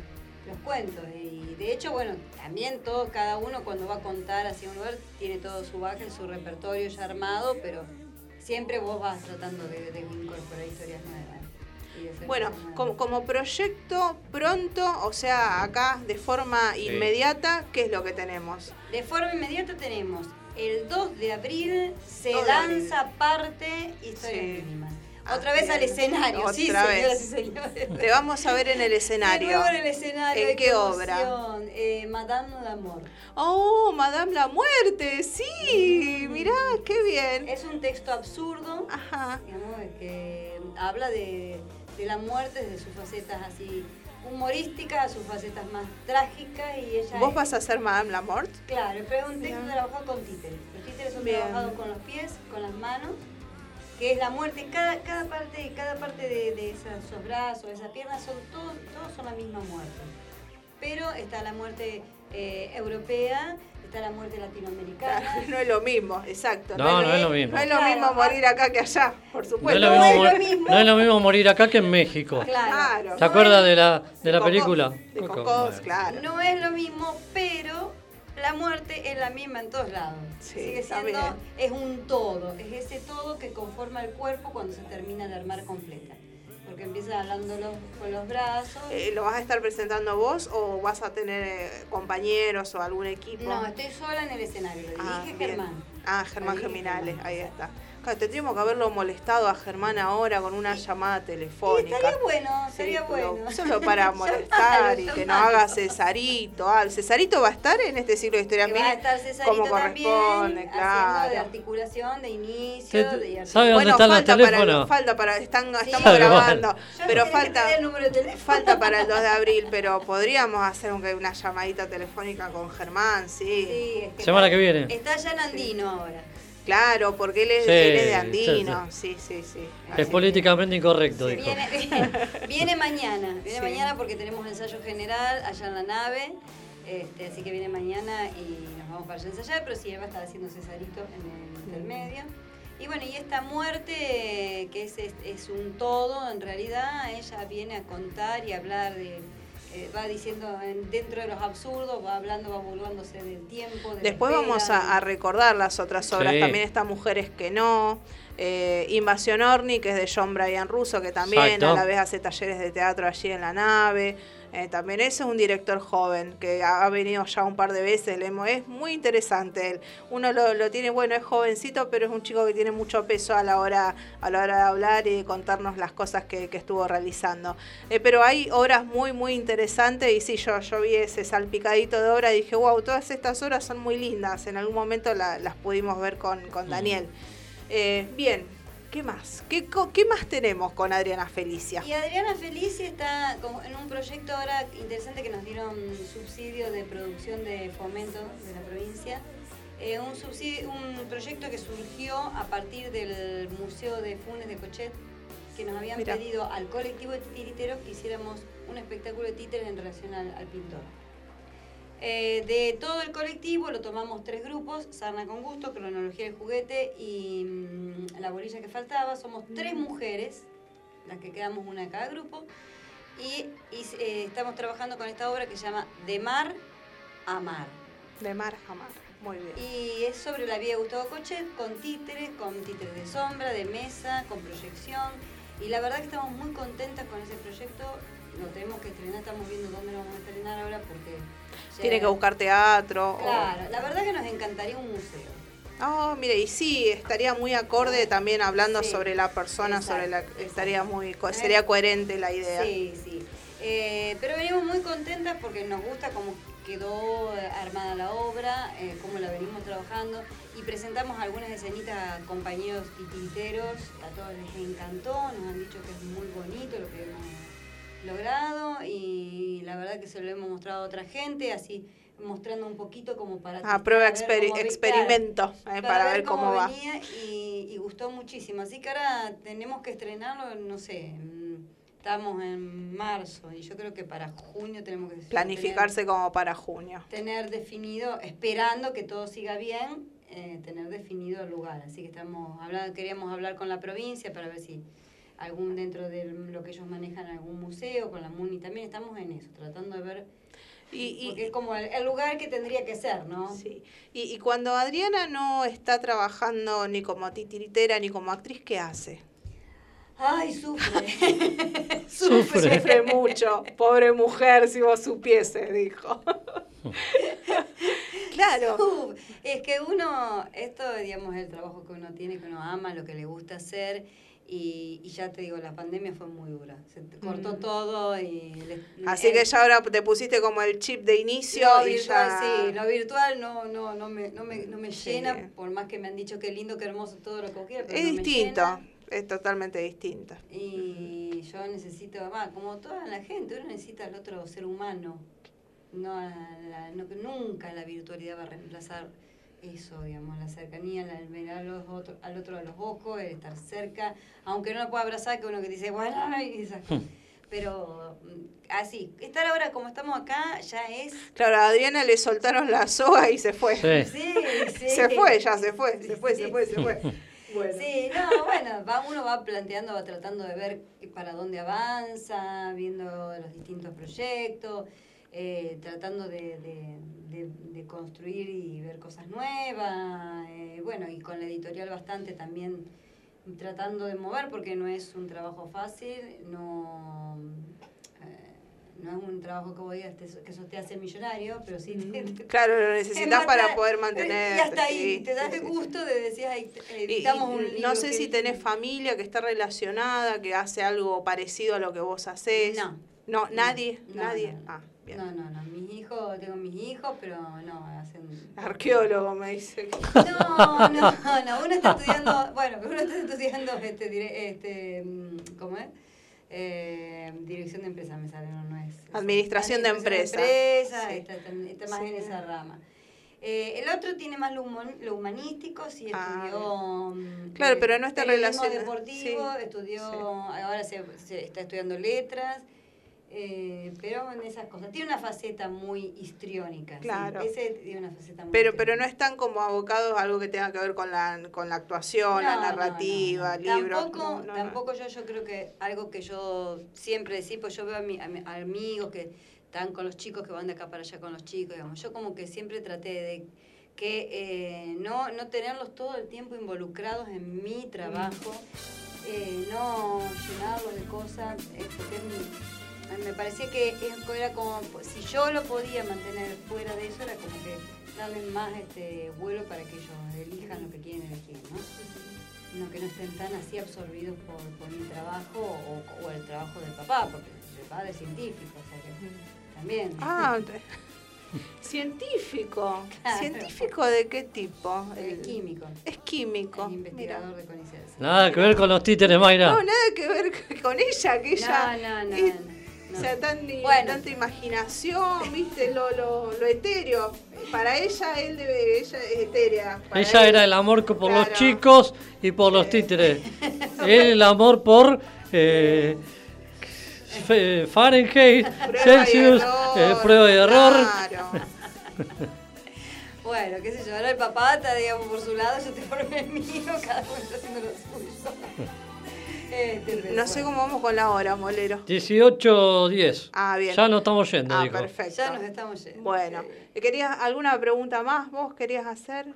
S7: los cuentos. Y de hecho, bueno, también todo, cada uno cuando va a contar hacia un lugar tiene todo su baje, su repertorio ya armado, pero siempre vos vas tratando de, de incorporar historias nuevas.
S5: Bueno, como, como proyecto pronto, o sea, acá de forma inmediata, ¿qué es lo que tenemos?
S7: De forma inmediata tenemos el 2 de abril se
S5: 2 de abril.
S7: lanza parte Historias
S5: Sí.
S7: Mínimas.
S5: Ah,
S7: Otra vez al escenario, sí, señoras y señores.
S5: Te vamos a ver en el escenario.
S7: en el escenario.
S5: ¿En
S7: ay,
S5: qué obra?
S7: Eh, Madame l'Amour.
S5: Oh, Madame la Muerte, sí, mirá, qué bien.
S7: Es un texto absurdo,
S5: Ajá.
S7: digamos, que habla de, de la muerte desde sus facetas así humorísticas a sus facetas más trágicas y ella
S5: ¿Vos
S7: es-
S5: vas a ser Madame la Mort?
S7: Claro, pero es un texto
S5: Bien.
S7: trabajado con títeres. Los títeres son
S5: Bien.
S7: trabajados con los pies, con las manos, que es la muerte. Cada, cada parte, cada parte de, de esas- esos brazos, esas piernas, son todos, todos son la misma muerte. Pero está la muerte eh, europea, está la muerte latinoamericana.
S5: No es lo mismo, exacto.
S4: No, no es lo mismo.
S5: No es lo
S7: Claro,
S5: mismo morir acá que allá, por
S4: No es,
S5: supuesto.
S7: no es lo mismo.
S4: no es lo mismo morir acá que en México.
S5: Claro.
S4: ¿Se acuerda de la, de la
S5: Cocos,
S4: película?
S5: De
S4: Coco.
S5: Cocos,
S4: Bueno.
S5: claro.
S7: No es lo mismo, pero la muerte es la misma en todos lados.
S5: Sí,
S7: Sigue siendo, es un todo, es ese todo que conforma el cuerpo cuando se termina de armar completa. Porque empieza hablando los- con los brazos.
S5: Eh, ¿Lo vas a estar presentando vos o vas a tener eh, compañeros o algún equipo?
S7: no, estoy sola en el escenario, lo
S5: Ah,
S7: dirige
S5: bien.
S7: Germán.
S5: Ah, Germán Geminales, ahí está. Claro, tendríamos que haberlo molestado a Germán ahora con una llamada telefónica.
S7: Estaría bueno,
S5: Sí, pero
S7: bueno.
S5: Solo para molestar y que nos haga Cesarito. Ah, ¿el Cesarito va a estar en este ciclo de historia
S7: va a estar Cesarito
S5: como
S7: también,
S5: corresponde,
S7: haciendo de
S5: claro.
S7: articulación, de inicio, de
S4: ¿sabe dónde
S5: Bueno,
S4: está el
S5: falta
S4: teléfono?
S5: para, falta para, están,
S7: Sí.
S5: estamos
S7: Claro,
S5: grabando,
S7: Yo
S5: pero falta,
S7: el número de teléfono.
S5: falta para el 2 de abril, pero podríamos hacer un- una llamadita telefónica con Germán, sí.
S7: Sí, es que
S4: Semana
S7: está-
S4: que viene.
S7: Está ya en Andino ahora.
S5: Claro, porque él es,
S4: Sí,
S5: él es de Andino, sí, sí, sí.
S4: Es
S5: Así
S4: políticamente incorrecto, dijo.
S7: Viene, viene, viene mañana, viene
S5: Sí.
S7: mañana porque tenemos ensayo general allá en la nave. Este, así que viene mañana y nos vamos para allá ensayar, pero sí, él va a estar haciendo Cesarito en el intermedio. Y bueno, y esta muerte, que es, es, es un todo, en realidad ella viene a contar y hablar de, eh, va diciendo en- dentro de los absurdos, va hablando, va burlándose del tiempo. de
S5: Después vamos a, a recordar las otras obras.
S4: Sí.
S5: También está Mujeres que no. eh, Invasión Orni, que es de John Bryan Russo, que también
S4: Exacto.
S5: a la vez hace talleres de teatro allí en la nave. Eh, también es un director joven que ha ha venido ya un par de veces. le hemos- es muy interesante él. Uno lo, lo tiene, bueno, es jovencito, pero es un chico que tiene mucho peso a la hora, a la hora de hablar y de contarnos las cosas que, que estuvo realizando. Eh, pero hay obras muy, muy interesantes y sí, yo, yo vi ese salpicadito de obra y dije, wow, todas estas obras son muy lindas. En algún momento la- las pudimos ver con, con Daniel. Eh, bien, ¿qué más? ¿Qué, co- ¿Qué más tenemos con Adriana Felicia?
S7: Y Adriana Felici está en un proyecto ahora interesante que nos dieron subsidio de producción de fomento de la provincia. Eh, un, subsidio, un proyecto que surgió a partir del Museo de Funes de Cochet, que nos habían
S5: Mirá.
S7: pedido al colectivo de titiriteros que hiciéramos un espectáculo de títeres en relación al, al pintor. Eh, de todo el colectivo lo tomamos tres grupos, Sarna con Gusto, Cronología del Juguete y mm, La Bolilla que Faltaba. Somos tres mujeres, las que quedamos una de cada grupo, y, y, eh, estamos trabajando con esta obra que se llama De Mar a Mar.
S5: De Mar a Mar. Muy bien.
S7: Y es sobre la vida de Gustavo Cochet, con títeres, con títeres de sombra, de mesa, con proyección. Y la verdad que estamos muy contentas con ese proyecto. Lo tenemos que estrenar, estamos viendo dónde lo vamos a estrenar ahora porque...
S5: Tiene que buscar teatro. o-
S7: Claro, la verdad que nos encantaría un museo.
S5: Oh, mire, y sí, estaría muy acorde también hablando
S7: Sí,
S5: sobre la persona, sobre la estaría muy
S7: Eh,
S5: sería coherente la idea.
S7: Sí, sí. Eh, pero venimos muy contentas porque nos gusta cómo quedó armada la obra, eh, cómo la venimos trabajando y presentamos algunas escenitas a compañeros titiriteros, a todos les encantó, nos han dicho que es muy bonito lo que hemos logrado y la verdad que se lo hemos mostrado a otra gente, así mostrando un poquito como para...
S5: Ah, prueba
S7: vi-
S5: experimento eh, para, ver cómo, va.
S7: venía y, y gustó muchísimo. Así que ahora tenemos que estrenarlo, no sé, estamos en marzo y yo creo que para junio tenemos que
S5: Planificarse como para junio.
S7: Tener, tener definido, esperando que todo siga bien, eh, tener definido el lugar. Así que estamos hablando, queríamos hablar con la provincia para ver si algún dentro de lo que ellos manejan algún museo, con la MUNI también estamos en eso, tratando de ver
S5: Y,
S7: porque es como el, el lugar que tendría que ser, ¿no?
S5: sí. y, y cuando Adriana no está trabajando ni como titiritera ni como actriz, ¿qué hace?
S7: Ay, sufre.
S4: Sufre.
S5: Sufre mucho. Pobre mujer, si vos supieses, dijo. claro.
S7: Es que uno, esto digamos es el trabajo que uno tiene, que uno ama, lo que le gusta hacer. Y, y ya te digo, la pandemia fue muy dura. Se te cortó
S5: Mm.
S7: todo y... le-
S5: Así
S7: el-
S5: que ya ahora te pusiste como el chip de inicio
S7: lo
S5: y
S7: virtual,
S5: ya...
S7: sí, lo virtual no, no, no me, no me, no me
S5: Sí.
S7: llena, por más que me han dicho que lindo, que hermoso todo lo que quiera, pero
S5: Es
S7: no me
S5: distinto,
S7: llena.
S5: es totalmente distinto.
S7: Y yo necesito, va, como toda la gente, uno necesita al otro ser humano. No, a la- no- nunca la virtualidad va a reemplazar eso, digamos, la cercanía, la- el ver a los otro- al otro a los ojos, el estar cerca, aunque no lo pueda abrazar, que uno que dice, bueno, y esas cosas. Pero mm, así, estar ahora como estamos acá ya es...
S5: Claro, a Adriana le soltaron la soga y se fue.
S4: Sí.
S7: Sí, sí.
S5: Se fue, ya se fue, se fue, se
S7: Sí.
S5: fue, se fue. Bueno.
S7: Sí, no, bueno, va, uno va planteando, va tratando de ver para dónde avanza, viendo los distintos proyectos, eh, tratando de, de- de- de construir y ver cosas nuevas, eh, bueno, y con la editorial bastante también tratando de mover porque no es un trabajo fácil, no, eh, no es un trabajo que, digas, te- que eso te hace millonario, pero sí te, te-
S5: Claro, lo necesitas para poder mantener.
S7: Y hasta ahí, te das el gusto de decir, ay, editamos un libro.
S5: no sé si tenés familia que está relacionada, que hace algo parecido a lo que vos hacés.
S7: No.
S5: No, nadie,
S7: No,
S5: nadie.
S7: no, no.
S5: Ah,
S7: No, no, no. Mis hijos, tengo mis hijos, pero no, hacen.
S5: Arqueólogo me dice.
S7: No, no, no. Uno está estudiando, bueno, uno está estudiando este, dire- este mm, ¿cómo es? Eh, dirección de empresa me sale, no, no es.
S5: Administración de empresa.
S7: empresa,
S5: Sí.
S7: está, está- está más
S5: Sí.
S7: en esa rama. Eh, el otro tiene más lo, humo- lo humanístico, sí
S5: Ah,
S7: estudió. mm,
S5: Claro,
S7: eh,
S5: pero no está
S7: periodismo
S5: relaciona-
S7: deportivo,
S5: sí,
S7: estudió, ahora se, se está estudiando letras. Eh, pero en esas cosas. Tiene una faceta muy histriónica. sí.
S5: Claro.
S7: Ese tiene una faceta muy
S5: Pero, pero no están como abocados a algo que tenga que ver con la, con la actuación, la
S7: No,
S5: narrativa,
S7: no, no.
S5: libros.
S7: Tampoco, tampoco yo, yo creo que algo que yo siempre decía, pues yo veo a, mi, a mi- a amigos que están con los chicos, que van de acá para allá con los chicos, digamos. Yo como que siempre traté de que eh, no, no tenerlos todo el tiempo involucrados en mi trabajo, eh, no llenarlos de cosas, eh, porque es mi- a mí me parecía que era como, pues, si yo lo podía mantener fuera de eso, era como que darles más este vuelo para que ellos elijan lo que quieren elegir, ¿no? No que no estén tan así absorbidos por, por mi trabajo o, o el trabajo del papá, porque el padre es científico, o sea que también.
S5: Ah, te- científico.
S7: Claro.
S5: ¿Científico de qué tipo?
S7: el químico,
S5: Es químico.
S7: el
S5: mira.
S7: investigador de CONICET.
S4: Nada que ver con los títeres, Mayra.
S5: No, nada que ver con ella, que ella.
S7: No, no, no,
S5: es-
S7: no.
S5: O sea, tan,
S7: Bueno.
S5: tanta imaginación, viste, lo, lo, lo etéreo. Para ella, él debe, ella es etérea. Para
S4: Ella
S5: él-
S4: era el amor por los chicos y por los títeres. Él el amor por eh, Fahrenheit,
S5: Prueba y
S4: Celsius,
S5: error,
S4: eh, prueba y error.
S5: Claro.
S7: Bueno, qué sé yo, ahora el papá está, digamos, por su lado, yo estoy por el mío, cada uno está haciendo lo suyo. Pero
S5: No sé cómo vamos con la hora, molero.
S4: 18-10.
S5: Ah, bien.
S4: Ya no estamos yendo,
S5: Ah,
S4: dijo.
S5: perfecto.
S7: Ya nos estamos yendo.
S5: Bueno,
S7: sí.
S5: ¿querías alguna pregunta más vos querías hacer?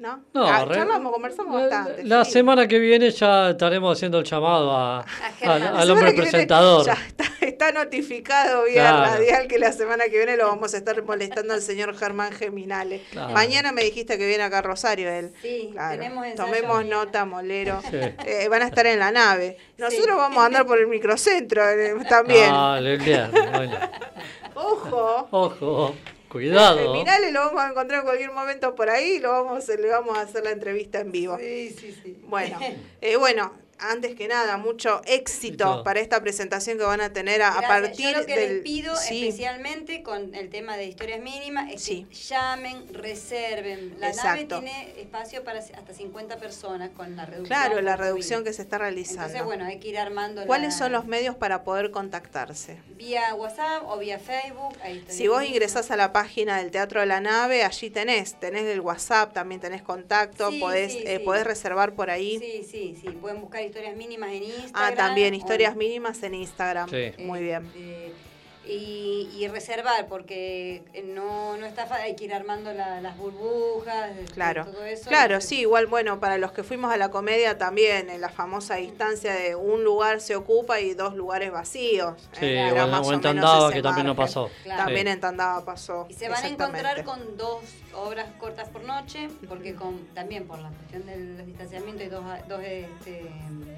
S5: ¿No?
S4: No,
S5: Ah,
S4: re-
S5: charlamos, conversamos
S4: la-
S5: bastante.
S4: La
S5: sí.
S4: semana que viene ya estaremos haciendo el llamado a, al, hombre
S5: que viene
S4: presentador.
S5: Ya está, está notificado vía
S4: Claro.
S5: radial que la semana que viene lo vamos a estar molestando al señor Germán Geminale.
S4: Claro.
S5: Mañana me dijiste que viene acá a Rosario él.
S7: Sí,
S5: Claro.
S7: tenemos
S5: Tomemos
S7: mañana.
S5: nota, molero.
S4: Sí.
S5: Eh, van a estar en la nave. Nosotros
S7: Sí.
S5: vamos a andar por el microcentro eh, también.
S4: Ah, el viernes, bueno.
S5: Ojo.
S4: Ojo, cuidado.
S5: Geminale lo vamos a encontrar en cualquier momento por ahí y lo vamos, le vamos a hacer la entrevista en vivo.
S7: Sí, sí, sí.
S5: Bueno, eh, bueno, antes que nada, mucho éxito para esta presentación que van a tener a, a partir
S7: Yo lo que
S5: del.
S7: les pido
S5: Sí,
S7: especialmente con el tema de historias mínimas es
S5: Sí.
S7: que llamen, reserven. La
S5: Exacto.
S7: nave tiene espacio para hasta 50 personas con la reducción.
S5: claro, la reducción que se está realizando.
S7: Entonces, bueno, hay que ir armando
S5: ¿Cuáles
S7: la-
S5: son los medios para poder contactarse?
S7: Vía WhatsApp o vía Facebook. Ahí está
S5: Si vos ingresás a la página del Teatro de la Nave, allí tenés, tenés el WhatsApp, también tenés contacto,
S7: Sí,
S5: podés,
S7: sí,
S5: eh,
S7: sí.
S5: podés reservar por ahí.
S7: Sí, sí, sí. Pueden buscar historias mínimas en Instagram.
S5: ah, también,
S7: o-
S5: historias mínimas en Instagram.
S4: Sí.
S5: Muy bien.
S7: Este, y, y reservar, porque no, no está fácil, hay que ir armando la- las burbujas, este,
S5: Claro,
S7: todo eso.
S5: claro, sí, igual, bueno, para los que fuimos a la comedia también, en la famosa distancia de un lugar se ocupa y dos lugares vacíos.
S4: Sí,
S5: eh,
S4: o
S5: era más
S4: o en
S5: ese
S4: que también
S5: margen.
S4: pasó.
S7: Claro.
S5: También
S4: Sí.
S5: en Tandaba pasó.
S7: Y se van a encontrar con dos obras cortas por noche, porque con, también por la cuestión del distanciamiento hay dos, dos este,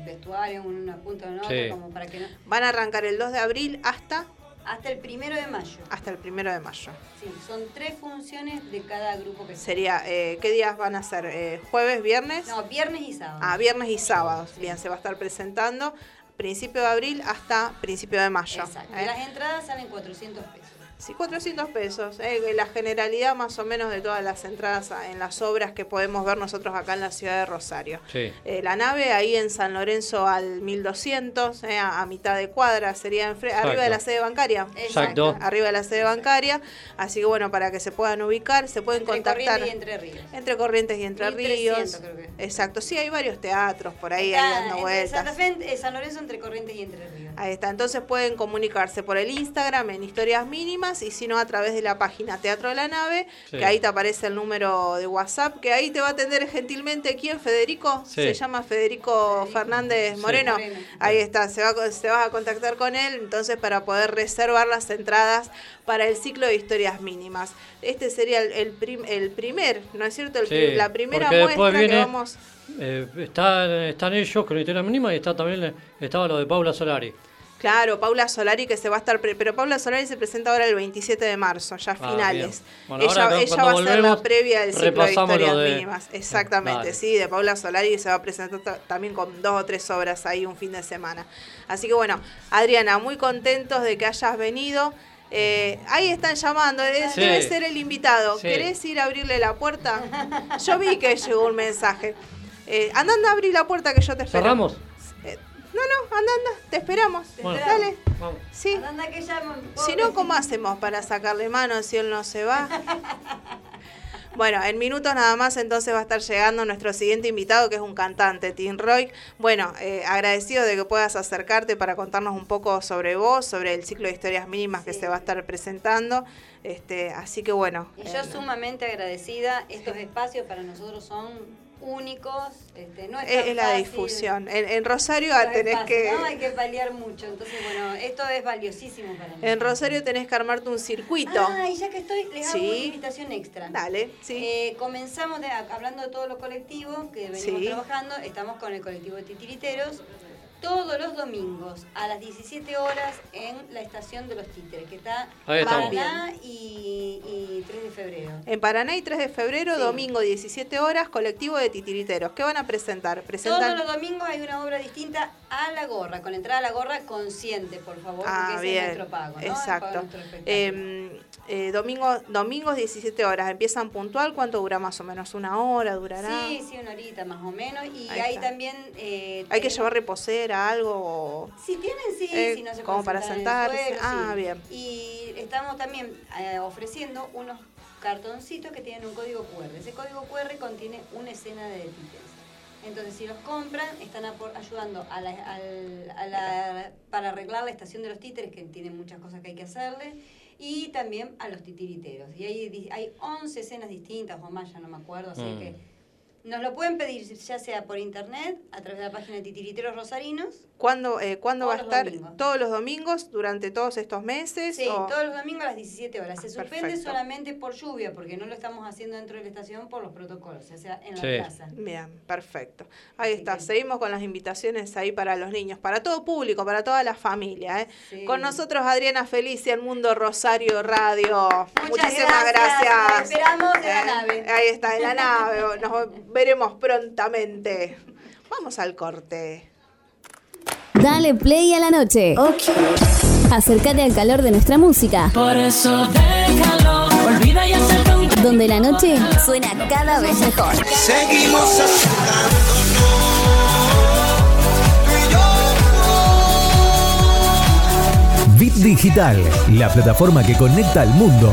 S7: vestuarios, una punta de otra,
S4: Sí.
S7: como para que no...
S5: Van a arrancar el 2 de abril hasta,
S7: Hasta el primero de mayo.
S5: hasta el primero de mayo.
S7: Sí, son tres funciones de cada grupo que
S5: Sería, eh, ¿qué días van a ser? Eh, ¿Jueves, viernes?
S7: No, viernes y sábado.
S5: Ah, viernes y sábados. Bien, se va a estar presentando principio de abril hasta principio de mayo.
S7: Exacto.
S5: ¿eh?
S7: Las entradas salen 400 pesos.
S5: Sí, 400 pesos. eh, la generalidad más o menos de todas las entradas en las obras que podemos ver nosotros acá en la ciudad de Rosario.
S4: Sí.
S5: Eh, la nave ahí en San Lorenzo al 1200, eh, a, a mitad de cuadra, sería arriba de la sede bancaria.
S4: Exacto.
S5: Arriba de la sede bancaria. Así que bueno, para que se puedan ubicar, se pueden
S7: Entre
S5: contactar.
S7: Corrientes y Entre Ríos.
S5: Entre Corrientes y Entre
S7: 1300
S5: Ríos.
S7: creo que.
S5: Exacto, sí, hay varios teatros por ahí, ahí
S7: Está
S5: dando
S7: entre
S5: vueltas.
S7: Santa Fe, San Lorenzo, Entre Corrientes y Entre Ríos.
S5: Ahí está, entonces pueden comunicarse por el Instagram en historias mínimas y si no a través de la página Teatro de la Nave,
S4: Sí.
S5: que ahí te aparece el número de WhatsApp, que ahí te va a atender gentilmente quién, Federico,
S4: Sí.
S5: se llama Federico Fernández. Moreno. Ahí está, se va, a- se va a contactar con él entonces para poder reservar las entradas para el ciclo de historias mínimas. Este sería el, el prim- el primer, ¿no es cierto? El la primera muestra que vamos...
S4: Eh, están, están ellos con mínima y está también estaba lo de Paula Solari.
S5: Claro, Paula Solari que se va a estar, pre- pero Paula Solari se presenta ahora el 27 de marzo, ya
S4: Ah,
S5: finales.
S4: Bueno,
S5: ella
S4: ahora,
S5: ella va a ser la previa del ciclo de historias
S4: de-
S5: mínimas. Exactamente,
S4: Dale.
S5: sí, de Paula Solari se va a presentar ta- también con dos o tres obras ahí un fin de semana. Así que bueno, Adriana, muy contentos de que hayas venido. Eh, ahí están llamando, eh,
S4: Sí.
S5: debe ser el invitado.
S4: Sí.
S5: ¿Querés ir a abrirle la puerta? Yo vi que llegó un mensaje. Eh, anda, anda a abrir la puerta que yo te espero.
S4: ¿Cerramos?
S5: Eh, no, no, anda, anda, te esperamos.
S4: Bueno.
S5: Dale.
S4: Vamos.
S5: Sí.
S7: Anda que llaman.
S5: Si no, ¿cómo hacemos para sacarle mano si él no se va? Bueno, en minutos nada más entonces va a estar llegando nuestro siguiente invitado, que es un cantante, Tim Roy. Bueno, eh, agradecido de que puedas acercarte para contarnos un poco sobre vos, sobre el ciclo de historias mínimas que se va a estar presentando. Este, así que bueno.
S7: Y yo
S5: eh,
S7: sumamente agradecida. Estos espacios para nosotros son únicos. Este, no es,
S5: es, la
S7: fácil.
S5: difusión. En, en Rosario
S7: No
S5: tenés
S7: fácil,
S5: que...
S7: ¿no? Hay que paliar mucho. Entonces, bueno, esto es valiosísimo para nosotros.
S5: En Rosario tenés que armarte un circuito.
S7: Ah, y ya que estoy, les hago
S5: Sí.
S7: una invitación extra.
S5: Dale, sí.
S7: Eh, comenzamos de- hablando de todos los colectivos que venimos
S5: Sí.
S7: trabajando. Estamos con el colectivo de titiriteros todos los domingos a las 17 horas en la estación de los títeres, que está
S4: estamos.
S7: Paraná y, y 3 de febrero.
S5: En Paraná y 3 de febrero,
S7: Sí.
S5: domingo 17 horas, colectivo de titiriteros. ¿Qué van a presentar? Presentan...
S7: Todos los domingos hay una obra distinta a la gorra, con entrada a la gorra consciente, por favor,
S5: Ah,
S7: porque ese
S5: bien.
S7: es nuestro pago, ¿no? Pago
S5: Exacto.
S7: nuestro espectáculo.
S5: Eh, eh, domingo, domingos 17 horas. ¿Empiezan puntual? ¿Cuánto dura más o menos? ¿Una hora? ¿Durará?
S7: Sí, sí, una horita más o menos. Y
S5: Ahí
S7: hay
S5: está.
S7: también... eh,
S5: ¿Hay que llevar reposera, algo? o-
S7: Si tienen, sí,
S5: Eh,
S7: si no se
S5: como para sentarse.
S7: suelo,
S5: Ah,
S7: sí.
S5: bien.
S7: Y estamos también eh, ofreciendo unos cartoncitos que tienen un código QR. Ese código QR contiene una escena de títeres. Entonces, si los compran, están apor- ayudando a la- al- a la- para arreglar la estación de los títeres, que tiene muchas cosas que hay que hacerle, y también a los titiriteros. Y hay, di- hay 11 escenas distintas o más, ya no me acuerdo, así
S4: Mm.
S7: que nos lo pueden pedir ya sea por internet, a través de la página de Titiriteros Rosarinos,
S5: ¿Cuándo, eh, ¿cuándo va a estar?
S7: domingos.
S5: ¿Todos los domingos durante todos estos meses?
S7: Sí,
S5: o-
S7: todos los domingos a las 17 horas. Se
S5: Ah,
S7: suspende
S5: perfecto.
S7: solamente por lluvia, porque no lo estamos haciendo dentro de la estación por los protocolos, o sea, en la
S4: Sí.
S7: plaza.
S5: Bien, perfecto. Ahí
S7: Así
S5: está.
S7: que-
S5: Seguimos con las invitaciones ahí para los niños, para todo público, para toda la familia. ¿eh?
S7: Sí.
S5: Con nosotros Adriana Felicia, el Mundo Rosario Radio.
S7: Muchas
S5: Muchísimas
S7: gracias.
S5: gracias.
S7: Nos esperamos en la
S5: Eh,
S7: nave.
S5: Ahí está, en la nave. Nos veremos prontamente. Vamos al corte.
S1: Dale play a la noche. Acércate al calor de nuestra música.
S8: Por eso déjalo, olvida y un
S1: Donde la noche suena cada vez mejor.
S6: Seguimos
S2: Bit Digital, la plataforma que conecta al mundo.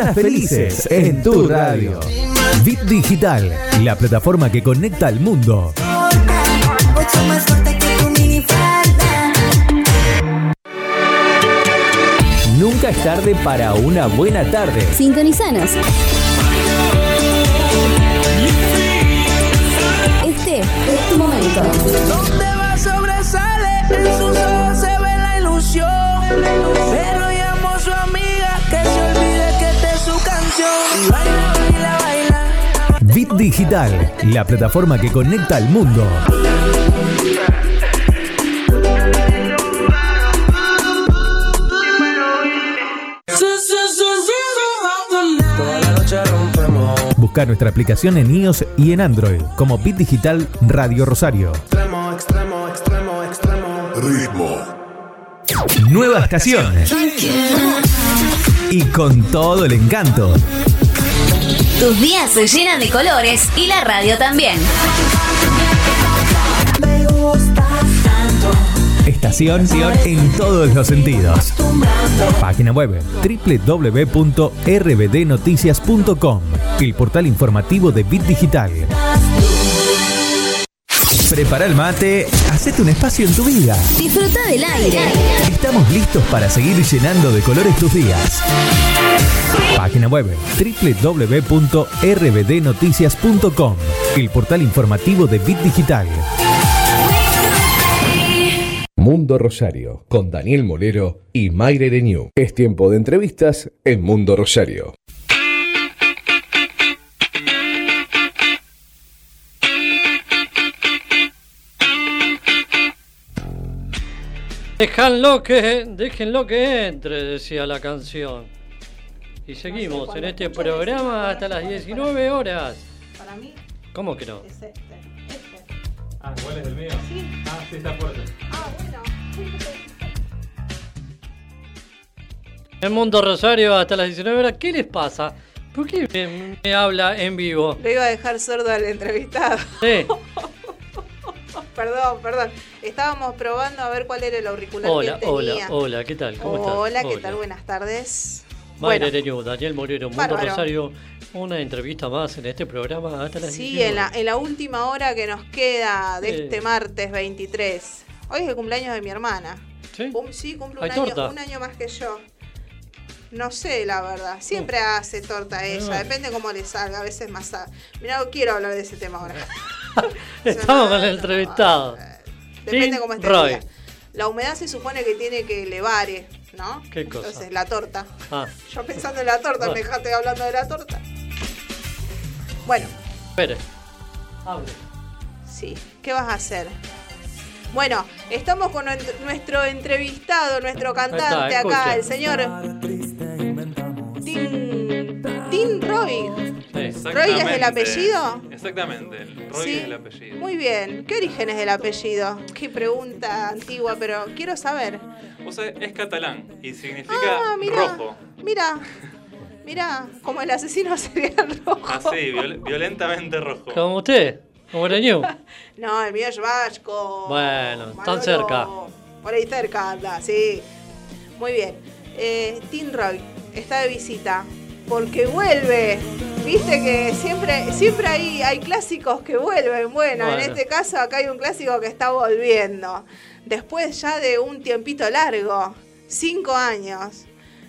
S2: Mañanas felices en tu radio. Bit Digital, la plataforma que conecta al mundo. Nunca es tarde para una buena tarde.
S1: Sintonizanos. Este es tu momento.
S6: Donde va sobresale, en sus
S2: Bit Digital, la plataforma que conecta al mundo. Busca nuestra aplicación en iOS y en Android como Bit Digital Radio Rosario.
S6: Extremo, extremo, extremo, extremo.
S2: Nueva estación. Y con todo el encanto.
S1: Tus días se llenan de colores y la radio también.
S9: Me gustas tanto.
S2: Estación en todos los sentidos. Página web www.rbdnoticias.com, el portal informativo de Bit Digital. Prepara el mate, hacete un espacio en tu vida.
S1: Disfruta del aire.
S2: Estamos listos para seguir llenando de colores tus días. Página web www.rbdnoticias.com, el portal informativo de Bit Digital.
S3: Mundo Rosario, con Daniel Molero y Mayre Renew. Es tiempo de entrevistas en Mundo Rosario.
S4: Déjenlo que, déjenlo que entre, decía la canción. Y seguimos en este programa hasta las 19 horas.
S5: Para mí
S4: ¿Cómo que no?
S5: es este. este.
S10: Ah, ¿cuál es el mío?
S5: Sí.
S10: Ah, sí, está fuerte.
S5: Ah, bueno.
S4: En Mundo Rosario hasta las 19 horas. ¿Qué les pasa? ¿Por qué me, me habla en vivo?
S5: Le iba a dejar sordo al entrevistado.
S4: Sí.
S5: perdón, perdón. Estábamos probando a ver cuál era el auricular
S4: Hola,
S5: que
S4: hola,
S5: tenía.
S4: hola, ¿qué tal? ¿Cómo estás?
S5: Hola, ¿qué tal? Buenas tardes.
S4: Mayra
S5: Bueno,
S4: Daniel Moreno, Mundo
S5: Bárbaro.
S4: Rosario. Una entrevista más en este programa hasta las
S5: sí,
S4: 19
S5: en la, en la última hora que nos queda de este martes 23. Hoy es el cumpleaños de mi hermana.
S4: ¿Sí?
S5: Sí, cumple un
S4: ¿Hay
S5: año, un año más que yo. No sé, la verdad. Siempre hace torta ella. Depende cómo le salga. A veces más. a- Mirá, no quiero hablar de ese tema ahora.
S4: Estamos con el entrevistado.
S5: Depende cómo esté
S4: Roy.
S5: La humedad se supone que tiene que elevar, ¿no?
S4: ¿Qué cosa?
S5: Entonces, la torta.
S4: Ah,
S5: Yo pensando en la torta, me
S4: Bueno.
S5: dejaste hablando de la torta. Bueno,
S4: espere. Hable.
S5: sí, ¿qué vas a hacer? Bueno, estamos con nuestro- entrevistado, nuestro cantante acá, el señor Roy. ¿Roy es el apellido?
S10: Exactamente, el Roy
S5: Sí.
S10: es el apellido.
S5: Muy bien. ¿Qué origen es del apellido? Qué pregunta antigua, pero quiero saber.
S10: O sea, es catalán y significa
S5: Ah, mira.
S10: rojo.
S5: Mira, mira, como el asesino serial rojo.
S10: Así, viol- violentamente rojo.
S4: Como usted, como el Ñu.
S5: No, el mío es vasco.
S4: Bueno, tan cerca.
S5: Por ahí cerca anda, sí. Muy bien. Eh, Tim Roy está de visita porque vuelve. Viste que siempre, siempre hay, hay clásicos que vuelven. Bueno, en este caso acá hay un clásico que está volviendo. Después ya de un tiempito largo, cinco años.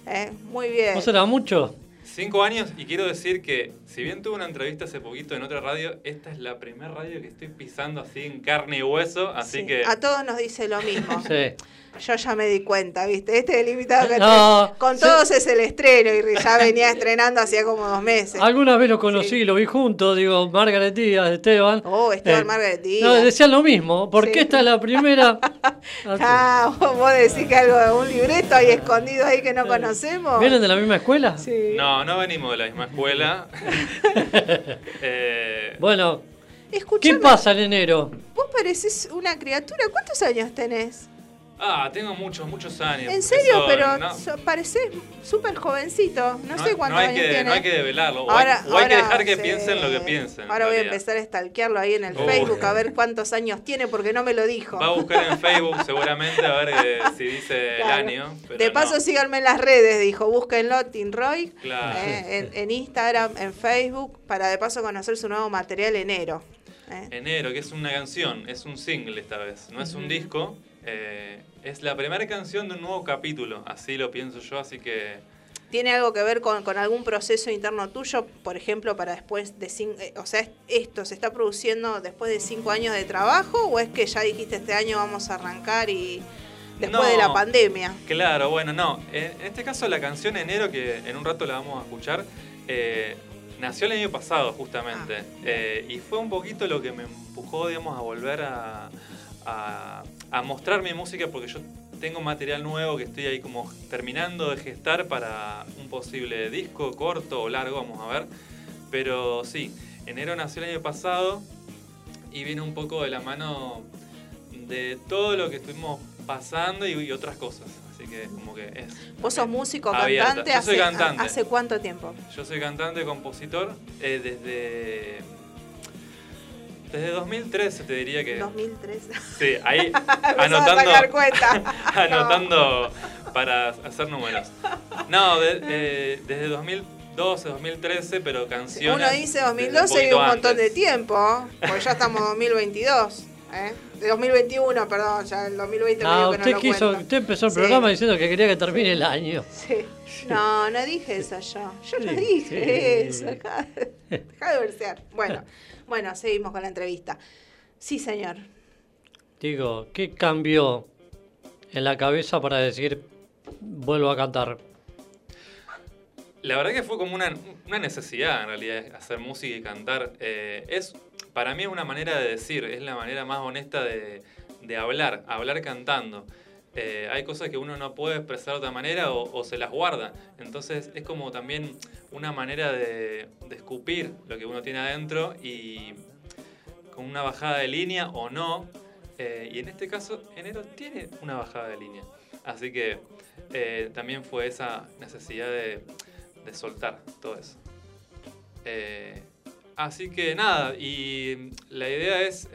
S5: Eh, muy bien.
S4: ¿No será mucho?
S10: Cinco años y quiero decir que si bien tuve una entrevista hace poquito en otra radio, esta es la primera radio que estoy pisando así en carne y hueso, así
S5: Sí,
S10: que
S5: A todos nos dice lo mismo.
S4: Sí.
S5: Yo ya me di cuenta, ¿viste? Este es el invitado que
S4: No,
S5: con todos es el estreno y ya venía estrenando hacía como dos meses.
S4: Alguna vez lo conocí, lo vi juntos, digo, Margaret Díaz, Esteban.
S5: Oh, Esteban
S4: Eh,
S5: Margaret Díaz.
S4: No, decían lo mismo, porque
S5: Sí.
S4: esta es la primera. Así.
S5: Ah, vos vos decís que algo de un libreto ahí escondido ahí que no conocemos.
S4: ¿Vienen de la misma escuela?
S5: Sí.
S10: no, no venimos de la misma escuela. Eh,
S4: Bueno, ¿qué
S5: Escuchame,
S4: pasa en enero?
S5: vos pareces una criatura. ¿Cuántos años tenés?
S10: Ah, tengo muchos, muchos años.
S5: En serio,
S10: Eso,
S5: pero
S10: no,
S5: so- parecés súper jovencito. No, sé cuántos
S10: no hay
S5: años
S10: que,
S5: tienes.
S10: No hay que develarlo. o hay, o hay que dejar que
S5: sí.
S10: piensen lo que piensen. en
S5: Ahora voy a empezar a stalkearlo ahí en el. Facebook a ver cuántos años tiene porque no me lo dijo.
S10: Va a buscar en Facebook seguramente a ver eh, si dice
S5: Claro.
S10: el año. pero
S5: de paso, síganme en las redes, dijo. Búsquenlo, Tim Roy.
S10: Claro.
S5: eh, en, en Instagram, en Facebook, para de paso conocer su nuevo material enero. eh.
S10: Enero, que es una canción, es un single esta vez, no es un disco. Eh, es la primera canción de un nuevo capítulo, así lo pienso yo, así que
S5: ¿Tiene algo que ver con, con algún proceso interno tuyo? Por ejemplo, para después de cinco... eh, o sea, ¿es- ¿esto se está produciendo después de cinco años de trabajo o es que ya dijiste este año vamos a arrancar y después de la pandemia?
S10: Claro, bueno, no. En este caso la canción Enero, que en un rato la vamos a escuchar, eh, nació el año pasado justamente.
S5: Ah,
S10: Eh, y fue un poquito lo que me empujó, digamos, a volver a, a- a mostrar mi música porque yo tengo material nuevo que estoy ahí como terminando de gestar para un posible disco corto o largo, vamos a ver. Pero sí, Enero nació el año pasado y viene un poco de la mano de todo lo que estuvimos pasando y, y otras cosas. Así que como que es...
S5: ¿Vos sos músico,
S10: Abierta.
S5: cantante?
S10: Yo soy
S5: hace,
S10: cantante.
S5: ¿Hace cuánto tiempo?
S10: Yo soy cantante, compositor, eh, desde... Desde 2013 te diría que...
S5: 2003.
S10: Sí, ahí anotando,
S5: sacar cuenta.
S10: anotando para hacer números. No, de- eh, desde 2012, 2013, pero canciones...
S5: Uno dice
S10: desde
S5: 2012 y un montón de tiempo, porque ya estamos en 2022. ¿eh? De 2021, perdón, ya el 2020
S4: Ah,
S5: medio que no
S4: usted
S5: lo
S4: quiso,
S5: cuento.
S4: usted empezó el
S5: Sí.
S4: programa diciendo que quería que termine el año.
S5: Sí. No, no dije eso yo. Yo no dije
S4: sí.
S5: eso. Acá. Deja de versear. Bueno, bueno, seguimos con la entrevista. Sí, señor.
S4: Digo, ¿qué cambió en la cabeza para decir vuelvo a cantar?
S10: La verdad que fue como una, una necesidad en realidad hacer música y cantar. Eh, es, para mí es una manera de decir, es la manera más honesta de, de hablar, hablar cantando. Eh, hay cosas que uno no puede expresar de otra manera o, se las guarda. Entonces es como también una manera de, escupir lo que uno tiene adentro y con una bajada de línea o no. Eh, y en este caso, enero tiene una bajada de línea. Así que eh, también fue esa necesidad de, de soltar todo eso. Así que nada, y la idea es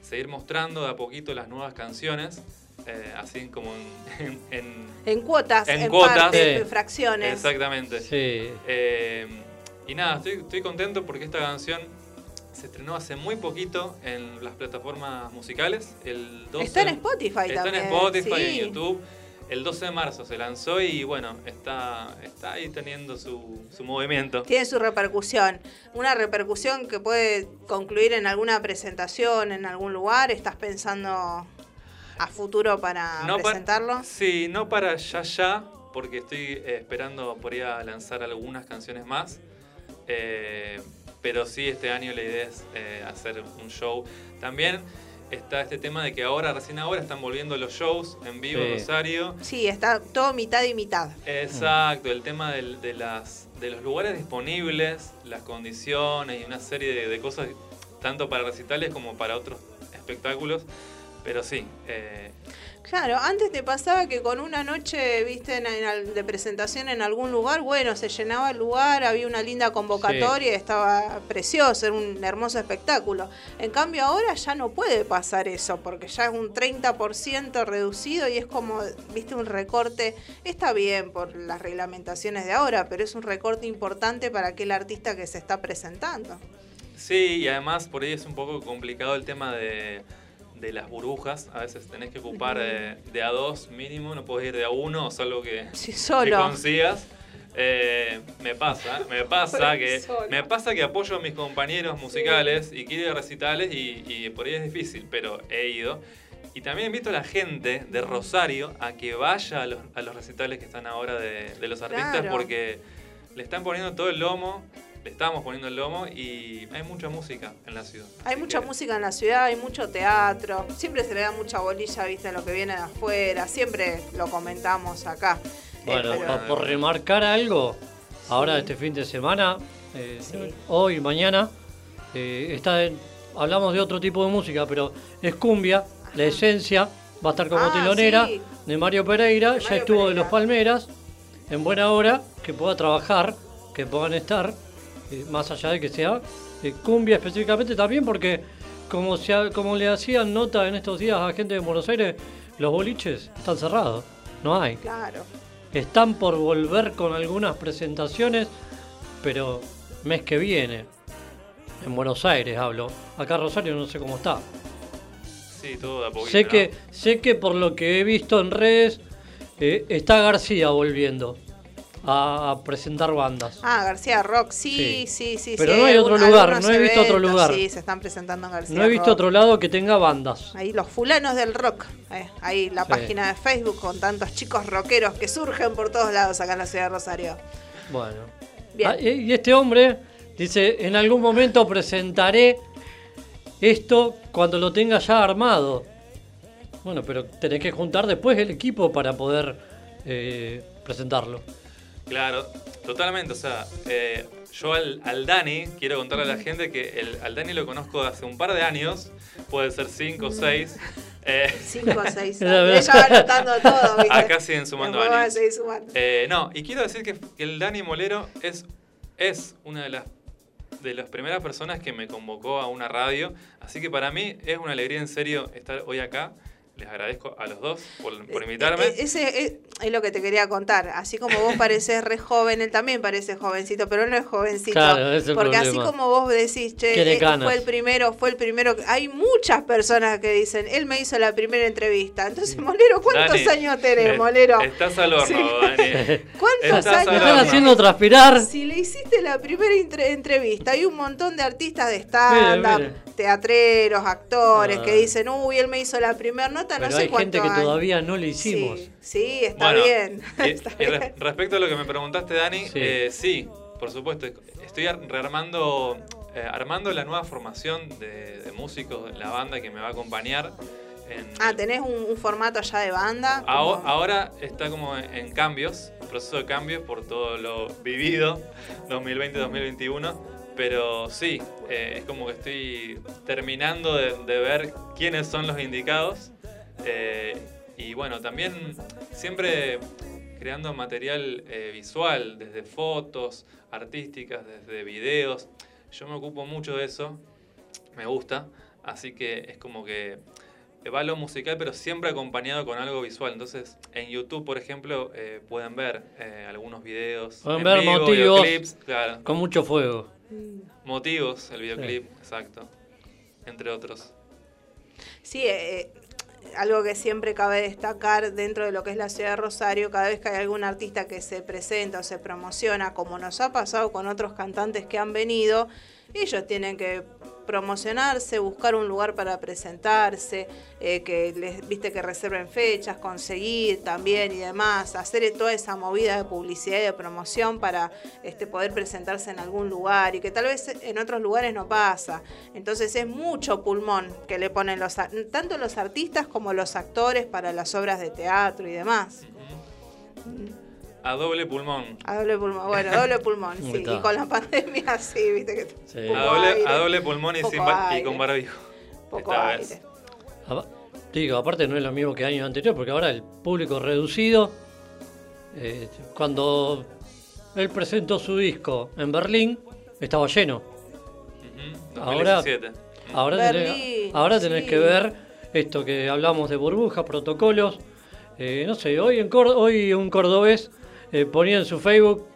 S10: seguir mostrando de a poquito las nuevas canciones, eh, así como en, en- en-
S5: En cuotas,
S10: En
S5: en,
S10: cuotas.
S5: partes,
S4: Sí.
S5: en fracciones.
S10: Exactamente.
S4: Sí.
S10: Eh, y nada, estoy, estoy contento porque esta canción se estrenó hace muy poquito en las plataformas musicales. El 12,
S5: Está en Spotify
S10: Está
S5: también.
S10: en Spotify,
S5: sí.
S10: en YouTube. el 12 de marzo se lanzó y bueno, está, está ahí teniendo su, su movimiento.
S5: Tiene su repercusión. Una repercusión que puede concluir en alguna presentación, en algún lugar. ¿Estás pensando a futuro para
S10: No pa-
S5: presentarlo?
S10: Sí, no para ya ya, porque estoy eh, esperando por ir a lanzar algunas canciones más. Eh, pero sí, este año la idea es eh, hacer un show. También está este tema de que ahora, recién ahora, están volviendo los shows en vivo en
S4: Sí.
S10: Rosario.
S5: Sí, está todo mitad y mitad.
S10: Exacto, el tema de, las, de los lugares disponibles, las condiciones y una serie de, de cosas, tanto para recitales como para otros espectáculos. Pero sí, eh,
S5: Claro, antes te pasaba que con una noche, viste, en- en al- de presentación en algún lugar, bueno, se llenaba el lugar, había una linda convocatoria, estaba precioso, era un hermoso espectáculo. En cambio ahora ya no puede pasar eso, porque ya es un 30% reducido y es como, viste, un recorte, está bien por las reglamentaciones de ahora, pero es un recorte importante para aquel artista que se está presentando.
S10: Sí, y además por ahí es un poco complicado el tema de, de las burbujas. A veces tenés que ocupar eh, de a dos mínimo, no podés ir de a uno, salvo que,
S5: Sí,
S10: que
S5: solo.
S10: consigas. Eh, me pasa, me pasa que
S5: Solo.
S10: me pasa que apoyo a mis compañeros musicales y quiero ir a recitales y, y por ahí es difícil, pero he ido. Y también invito a la gente de Rosario a que vaya a los, a los recitales que están ahora de, de los artistas
S5: Claro.
S10: porque le están poniendo todo el lomo, le estamos poniendo el lomo y hay mucha música en la ciudad.
S5: Hay mucha
S10: que-
S5: música en la ciudad, hay mucho teatro, siempre se le da mucha bolilla, viste, a lo que viene de afuera, siempre lo comentamos acá. Eh,
S4: Bueno,
S5: pero-
S4: pa- por remarcar algo, ahora este fin de semana, eh, hoy y mañana, eh, está en- hablamos de otro tipo de música, pero es cumbia, la esencia, va a estar como
S5: Ah,
S4: telonera
S5: sí.
S4: de Mario Pereira,
S5: De
S4: ya estuvo de los Palmeras, en buena hora, que pueda trabajar, que puedan estar, eh, más allá de que sea eh, cumbia específicamente también, porque como, se ha- como le hacían nota en estos días a gente de Buenos Aires, los boliches están cerrados, no hay.
S5: Claro.
S4: Están por volver con algunas presentaciones, pero mes que viene. En Buenos Aires hablo. Acá Rosario no sé cómo está.
S10: Sí, todo de a poquito.
S4: Sé
S10: ¿no?
S4: que, sé que por lo que he visto en redes, eh, está García volviendo a, presentar bandas.
S5: Ah, García Rock, sí,
S4: Sí.
S5: sí, sí.
S4: Pero
S5: sí,
S4: no hay
S5: algún-
S4: otro lugar, no he visto otro lugar.
S5: Sí, se están presentando en García
S4: No he visto
S5: Rock.
S4: otro lado que tenga bandas.
S5: Ahí los fulanos del rock, eh, ahí la
S4: Sí.
S5: página de Facebook con tantos chicos rockeros que surgen por todos lados acá en la ciudad de Rosario.
S4: Bueno.
S5: Bien.
S4: Ah, y y este hombre dice, en algún momento presentaré esto cuando lo tenga ya armado. Bueno, pero tenés que juntar después el equipo para poder eh, presentarlo.
S10: Claro, totalmente. O sea, eh, yo al, al Dani, quiero contarle a la gente que el, al Dani lo conozco hace un par de años, puede ser cinco o seis. Eh,
S5: Cinco o seis años. Ella va anotando todo, ¿viste?
S10: Acá siguen sumando años.
S5: sumando.
S10: Eh, no, y quiero decir que, que el Dani Molero es, es una de las de las primeras personas que me convocó a una radio, así que para mí es una alegría en serio estar hoy acá. Les agradezco a los dos por, por invitarme.
S5: Eh, Ese es, es lo que te quería contar. Así como vos pareces re joven, él también parece jovencito, pero él no es jovencito.
S4: Claro, es el
S5: Porque así como vos decís, che, eh, fue el primero, fue el primero. Hay muchas personas que dicen, él me hizo la primera entrevista. Entonces, Molero, ¿cuántos
S10: Dani,
S5: años tenés,
S10: eh,
S5: Molero?
S10: Estás al horno,
S5: Sí.
S10: Dani.
S5: ¿Cuántos
S10: Estás
S5: años?
S4: están haciendo transpirar.
S5: Si le hiciste la primera entre- entrevista, hay un montón de artistas de stand-up. Teatreros, actores,
S4: Ah.
S5: que dicen, uy, él me hizo la primera nota, no sé
S4: hay
S5: cuánto
S4: gente que
S5: años".
S4: todavía no le hicimos.
S5: Sí, sí, está
S10: Bueno,
S5: bien.
S10: Y,
S5: Está
S10: y re-
S5: bien.
S10: respecto a lo que me preguntaste, Dani,
S4: Sí.
S10: eh, sí, por supuesto. Estoy ar- rearmando, eh, armando la nueva formación de, de músicos, la banda que me va a acompañar. En,
S5: Ah, tenés un, un formato ya de banda.
S10: Aho-
S5: como-
S10: Ahora está como en, en cambios, proceso de cambios por todo lo vivido 2020-2021. Pero sí, eh, es como que estoy terminando de, de ver quiénes son los indicados. Eh, y bueno, también siempre creando material eh, visual, desde fotos artísticas, desde videos. Yo me ocupo mucho de eso, me gusta, así que es como que va lo musical, pero siempre acompañado con algo visual. Entonces, en YouTube, por ejemplo, eh, pueden ver eh, algunos videos.
S4: Pueden
S10: en
S4: ver
S10: vivo,
S4: motivos.
S10: videoclips, claro.
S4: Con mucho fuego.
S10: Motivos, el videoclip, exacto. Entre otros.
S5: Sí, eh, algo que siempre cabe destacar dentro de lo que es la ciudad de Rosario, cada vez que hay algún artista que se presenta o se promociona, como nos ha pasado con otros cantantes que han venido, ellos tienen que promocionarse, buscar un lugar para presentarse, eh, que les viste que reserven fechas, conseguir también y demás, hacer toda esa movida de publicidad y de promoción para este, poder presentarse en algún lugar y que tal vez en otros lugares no pasa. Entonces es mucho pulmón que le ponen los tanto los artistas como los actores para las obras de teatro y demás.
S10: A doble pulmón.
S5: A doble pulmón, bueno, doble pulmón, sí.
S10: está.
S5: Y con la pandemia sí, viste que
S4: Sí.
S10: A doble,
S5: aire,
S10: a doble pulmón y, sin y
S5: aire,
S10: con barbijo.
S5: poco
S10: Esta
S5: aire.
S10: vez.
S4: Digo, aparte no es lo mismo que año anterior, porque ahora el público reducido, eh, cuando él presentó su disco en Berlín, estaba lleno.
S10: Ujú,
S4: Ahora,
S10: 2017.
S4: ahora
S5: Berlín,
S4: tenés, ahora tenés que ver esto que hablamos de burbujas, protocolos. Eh, no sé, hoy, en hoy un cordobés eh, ponía en su Facebook,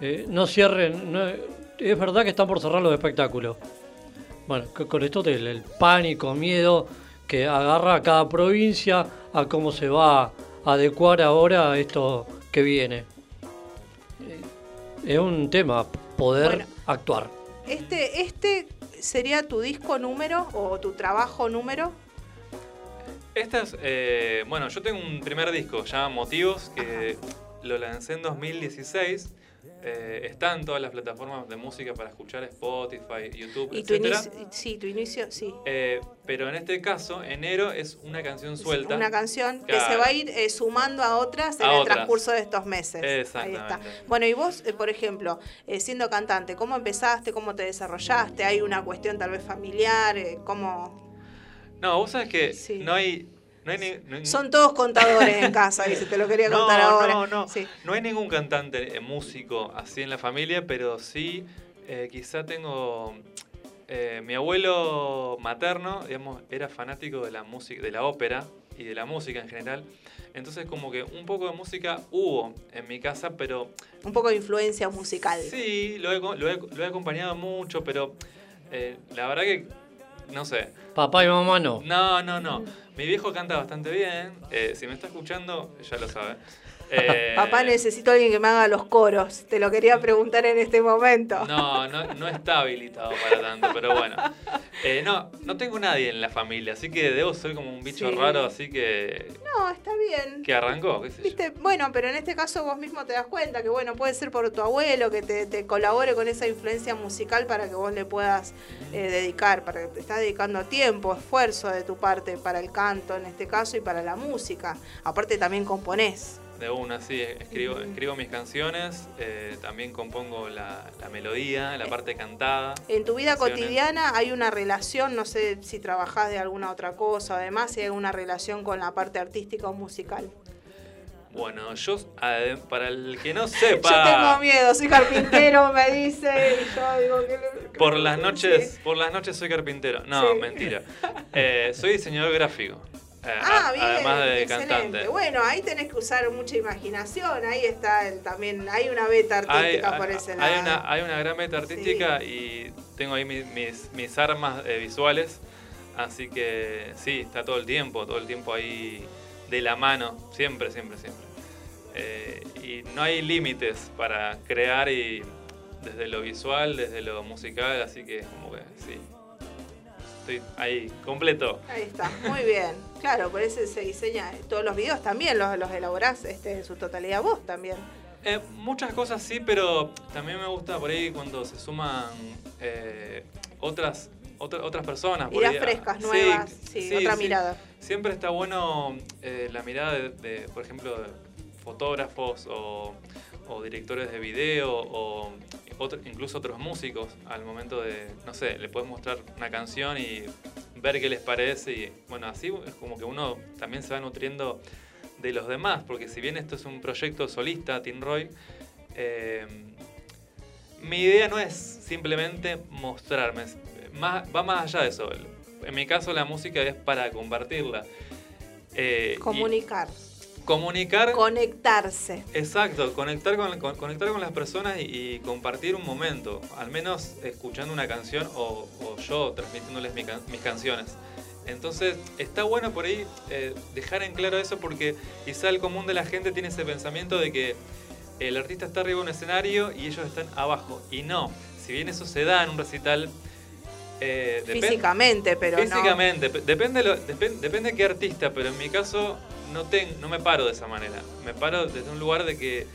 S4: eh, no cierren, no- es verdad que están por cerrar los espectáculos. Bueno, con esto del el pánico, miedo que agarra a cada provincia a cómo se va a adecuar ahora a esto que viene. Eh, es un tema poder
S5: Bueno.
S4: actuar.
S5: Este, este sería tu disco número o tu trabajo número.
S10: Esta es, eh, bueno, yo tengo un primer disco, llama Motivos, que lo lancé en 2016. Eh, está en todas las plataformas de música para escuchar, Spotify, YouTube,
S5: Y tu inicio, sí, tu inicio, sí.
S10: Eh, pero en este caso, enero es una canción suelta.
S5: Una canción que
S10: Claro.
S5: se va a ir eh, sumando a otras en el
S10: otras.
S5: transcurso de estos meses. Ahí está.
S10: Exactamente.
S5: Bueno, y vos, eh, por ejemplo, siendo cantante, ¿cómo empezaste? ¿Cómo te desarrollaste? ¿Hay una cuestión tal vez familiar? ¿Cómo...?
S10: No, vos sabés que
S5: Sí.
S10: no hay. No hay ni- no-
S5: Son todos contadores en casa, dice, te lo quería
S10: no,
S5: contar ahora.
S10: No, no,
S5: Sí.
S10: no hay ningún cantante eh, músico así en la familia, pero sí, eh, quizá tengo. eh, mi abuelo materno, digamos, era fanático de la música, de la ópera y de la música en general. Entonces, como que un poco de música hubo en mi casa, pero
S5: Un poco de influencia musical.
S10: sí, lo he, co- lo he- lo he acompañado mucho, pero eh, la verdad que, no sé,
S4: Papá y mamá no.
S10: no, no, no. Mi viejo canta bastante bien. Eh, si me está escuchando, ya lo sabe. Eh,
S5: Papá, necesito a alguien que me haga los coros. Te lo quería preguntar en este momento.
S10: No, no, no está habilitado para tanto, pero bueno. Eh, no, no tengo nadie en la familia, así que debo ser como un bicho
S5: Sí.
S10: raro, así que.
S5: No, está bien.
S10: que arrancó, qué sé yo.
S5: Viste, bueno, pero en este caso vos mismo te das cuenta que bueno, puede ser por tu abuelo que te, te colabore con esa influencia musical para que vos le puedas eh, dedicar, para que te estás dedicando tiempo, esfuerzo de tu parte para el canto en este caso y para la música. Aparte también componés.
S10: De una, sí, escribo, escribo mis canciones, eh, también compongo la, la melodía, la parte cantada.
S5: En tu vida
S10: canciones.
S5: cotidiana hay una relación, no sé si trabajás de alguna otra cosa, además si hay alguna relación con la parte artística o musical.
S10: Bueno, yo, para el que no sepa.
S5: Yo tengo miedo, soy carpintero, me dice, y yo digo que...
S10: Por las noches, por las noches soy carpintero. No,
S5: Sí.
S10: mentira. Eh, soy diseñador gráfico. Eh,
S5: Ah,
S10: a-
S5: bien,
S10: además de
S5: excelente.
S10: cantante.
S5: Bueno, ahí tenés que usar mucha imaginación, ahí está el, también, hay una beta artística por ese lado.
S10: hay una, hay una gran meta artística y tengo ahí mis, mis, mis armas eh, visuales. Así que sí, está todo el tiempo, todo el tiempo ahí de la mano, siempre, siempre, siempre. Eh, y no hay límites para crear y desde lo visual, desde lo musical, así que como que sí. Estoy ahí, completo.
S5: Ahí está, muy bien. Claro, por eso se diseña. Todos los videos también los, los elaborás este, en su totalidad vos también.
S10: Eh, muchas cosas sí, pero también me gusta por ahí cuando se suman eh, otras, otra- otras personas.
S5: Ideas
S10: ahí.
S5: frescas,
S10: Sí,
S5: nuevas, sí, otra mirada.
S10: Siempre está bueno eh, la mirada de, de, por ejemplo, de fotógrafos o, o directores de video o otro- incluso otros músicos al momento de, no sé, le puedes mostrar una canción y ver qué les parece y bueno, así es como que uno también se va nutriendo de los demás, porque si bien esto es un proyecto solista, Team Roy, eh, mi idea no es simplemente mostrarme, más, va más allá de eso. En mi caso la música es para compartirla. Eh, y
S5: Comunicar, conectarse.
S10: Exacto, conectar con, con- conectar con las personas y, y compartir un momento, al menos escuchando una canción o, o yo transmitiéndoles mi mis canciones. Entonces, está bueno por ahí eh, dejar en claro eso porque quizá el común de la gente tiene ese pensamiento de que el artista está arriba de un escenario y ellos están abajo. Y no, si bien eso se da en un recital... eh,
S5: Físicamente, pero no.
S10: Físicamente, pe- depende, lo- depen- depende de qué artista, pero en mi caso no, ten, no me paro de esa manera. Me paro desde un lugar de que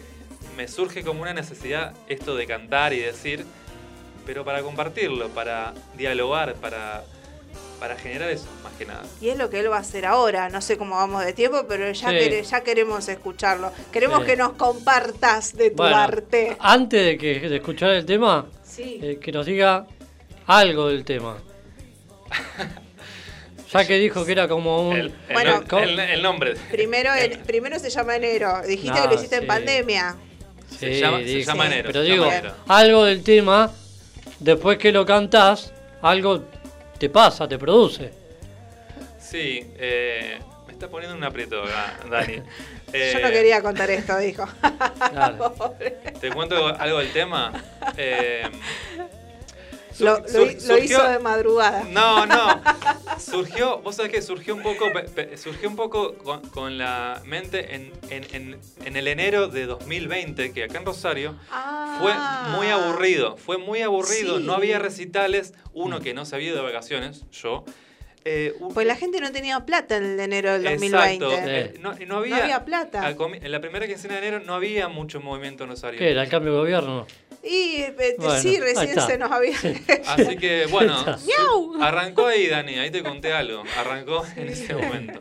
S10: me surge como una necesidad esto de cantar y decir, pero para compartirlo, para dialogar, para, para generar eso, más que nada.
S5: Y es lo que él va a hacer ahora. No sé cómo vamos de tiempo, pero ya,
S4: Sí.
S5: quere- ya queremos escucharlo. Queremos
S4: Sí.
S5: que nos compartas de tu
S4: Bueno,
S5: arte.
S4: Antes de, que, de escuchar el tema,
S5: Sí.
S4: eh, que nos diga algo del tema. Ya que dijo que era como un...
S10: El, el
S5: Bueno,
S10: el- el nombre.
S5: Primero, primero se llama enero. Dijiste
S4: No,
S5: que lo hiciste
S4: sí.
S5: en pandemia.
S10: Se llama- se
S4: dijo.
S10: llama enero,
S4: Pero
S10: se
S4: digo,
S10: enero.
S4: algo del tema, después que lo cantás, algo te pasa, te produce.
S10: Sí, eh, me está poniendo un aprieto acá, Dani.
S5: Yo no
S10: Eh,
S5: quería contar esto, dijo.
S10: Te cuento algo del tema. Eh, sur-
S5: Lo,
S10: sur-
S5: hizo de madrugada.
S10: No, no. Surgió, vos sabés que surgió un poco, pe- pe- surgió un poco con, con la mente en, en- en- en el enero de 2020, que acá en Rosario fue muy aburrido. Fue muy aburrido.
S5: Ah. Sí.
S10: No había recitales. Uno que no se había ido de vacaciones, yo. Eh, un-
S5: Pues la gente no tenía plata en el enero del 2020.
S10: Exacto. Eh, no, no había,
S5: No había plata.
S10: en la primera quincena de enero no había mucho movimiento en Rosario.
S4: ¿Qué era? ¿El cambio de gobierno?
S5: Y eh,
S4: Bueno,
S5: sí, recién se nos había.
S10: Así que bueno, arrancó ahí Dani, ahí te conté algo, arrancó en ese momento.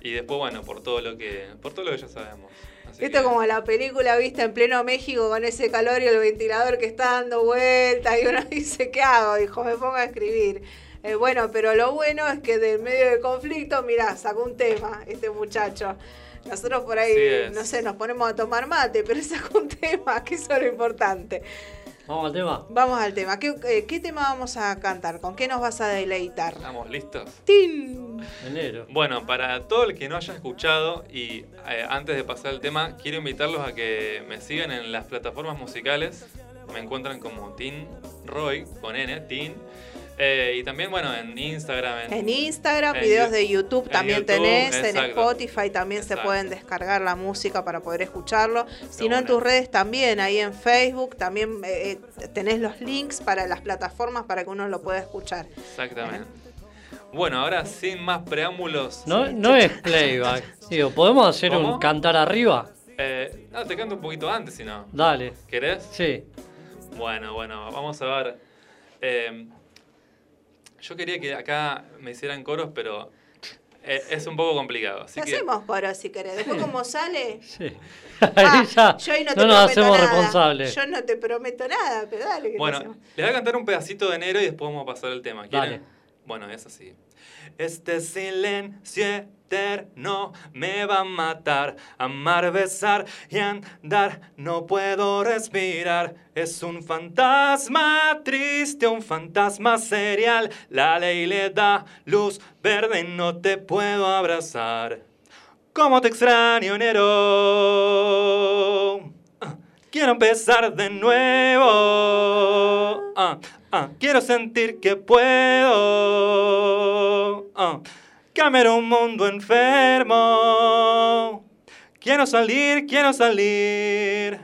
S10: Y después bueno, por todo lo que por todo lo que ya sabemos. Así
S5: Esto
S10: que-
S5: como la película vista en pleno México con ese calor y el ventilador que está dando vueltas y uno dice, ¿qué hago? Dijo, me pongo a escribir. Eh, bueno, pero lo bueno es que del medio del conflicto, mirá, sacó un tema este muchacho. Nosotros por ahí,
S10: es.
S5: no sé, nos ponemos a tomar mate, pero sacó un tema, que eso es lo importante.
S4: Vamos al tema.
S5: Vamos al tema. ¿Qué, eh, qué tema vamos a cantar? ¿Con qué nos vas a deleitar?
S10: ¿Estamos listos?
S5: ¡Tin!
S4: Enero.
S10: Bueno, para todo el que no haya escuchado y eh, antes de pasar el tema, quiero invitarlos a que me sigan en las plataformas musicales. Me encuentran como Tin Roy con N, Tin. Eh, y también, bueno, en Instagram.
S5: En Instagram,
S10: en
S5: videos
S10: Yu-
S5: de YouTube también
S10: YouTube,
S5: tenés, en. Spotify también se pueden descargar la música para poder escucharlo. Si no, en tus redes también, ahí en Facebook también eh, eh, tenés los links para las plataformas para que uno lo pueda escuchar.
S10: Exactamente. Bueno, ahora sin más preámbulos.
S4: No, no es playback. Digo, ¿podemos hacer un cantar arriba?
S10: Eh, no, te canto un poquito antes, si no.
S4: Dale.
S10: ¿Querés?
S4: Sí.
S10: Bueno, bueno, vamos a ver. Eh, yo quería que acá me hicieran coros, pero eh, es un poco complicado. Así
S5: Te
S10: que,
S5: hacemos coro si querés. Después, como sale.
S4: Sí.
S5: Ah,
S4: Ahí ya
S5: yo ahí no, te
S4: no nos
S5: prometo
S4: hacemos
S5: nada.
S4: responsables.
S5: Yo no te prometo nada, pero dale. que
S10: bueno, les voy a cantar un pedacito de enero y después vamos a pasar el tema. ¿Quieren?
S4: Dale.
S10: Bueno, es así. Este silencio eterno me va a matar. Amar, besar y andar, no puedo respirar. Es un fantasma triste, un fantasma serial. La ley le da luz verde no te puedo abrazar. ¿Cómo te extraño, enero? Quiero empezar de nuevo. Ah, ah, quiero sentir que puedo. Ah, cambiar un mundo enfermo. Quiero salir, quiero salir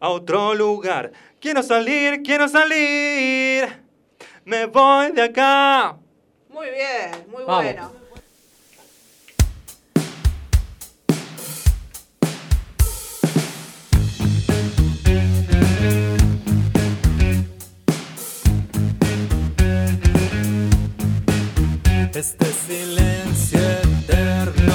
S10: a otro lugar. Quiero salir, quiero salir. Me voy de acá.
S5: Muy bien, muy
S4: Vamos.
S5: bueno.
S11: Este silencio eterno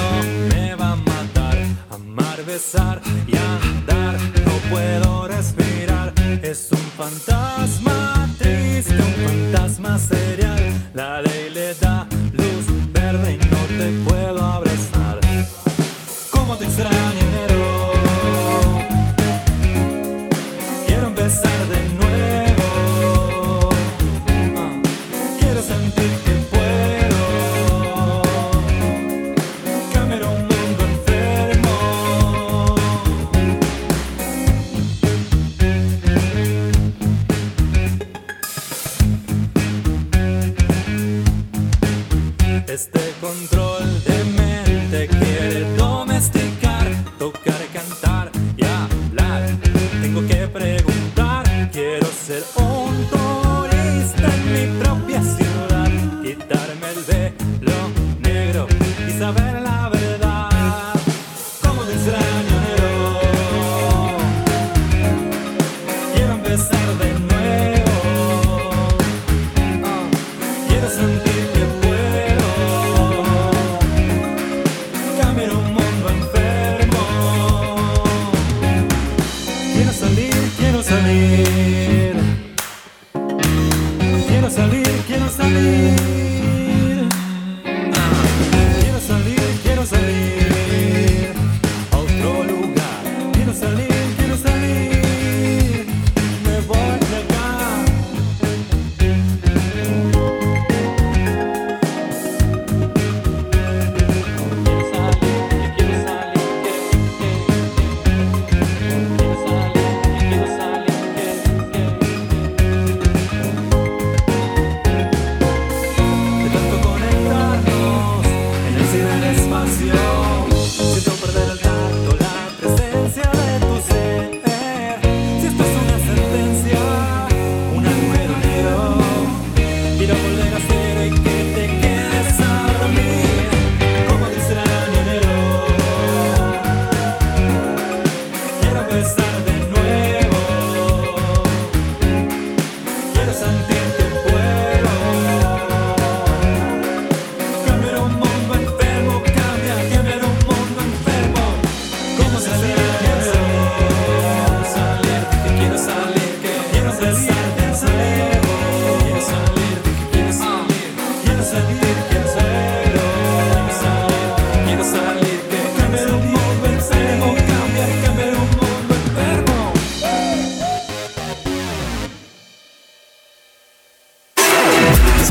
S11: me va a matar. Amar, besar y andar, no puedo respirar. Es un fantasma triste, un fantasma serial. La ley le da luz verde y no te puedo abrazar. ¿Cómo te extraño, control de mente quiere domesticar, tocar, cantar y hablar. Tengo que preguntar, quiero ser un turista en mi propia ciudad, quitarme el velo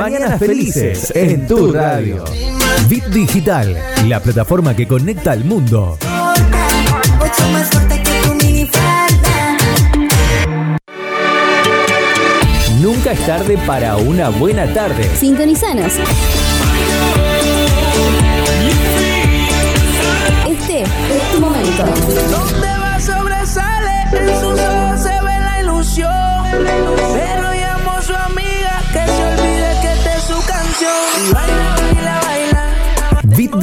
S2: Mañanas Felices en tu radio. Bit Digital, la plataforma que conecta al mundo. Nunca es tarde para una buena tarde.
S1: Sintonizanos. Este es tu momento.
S6: Donde va sobresale,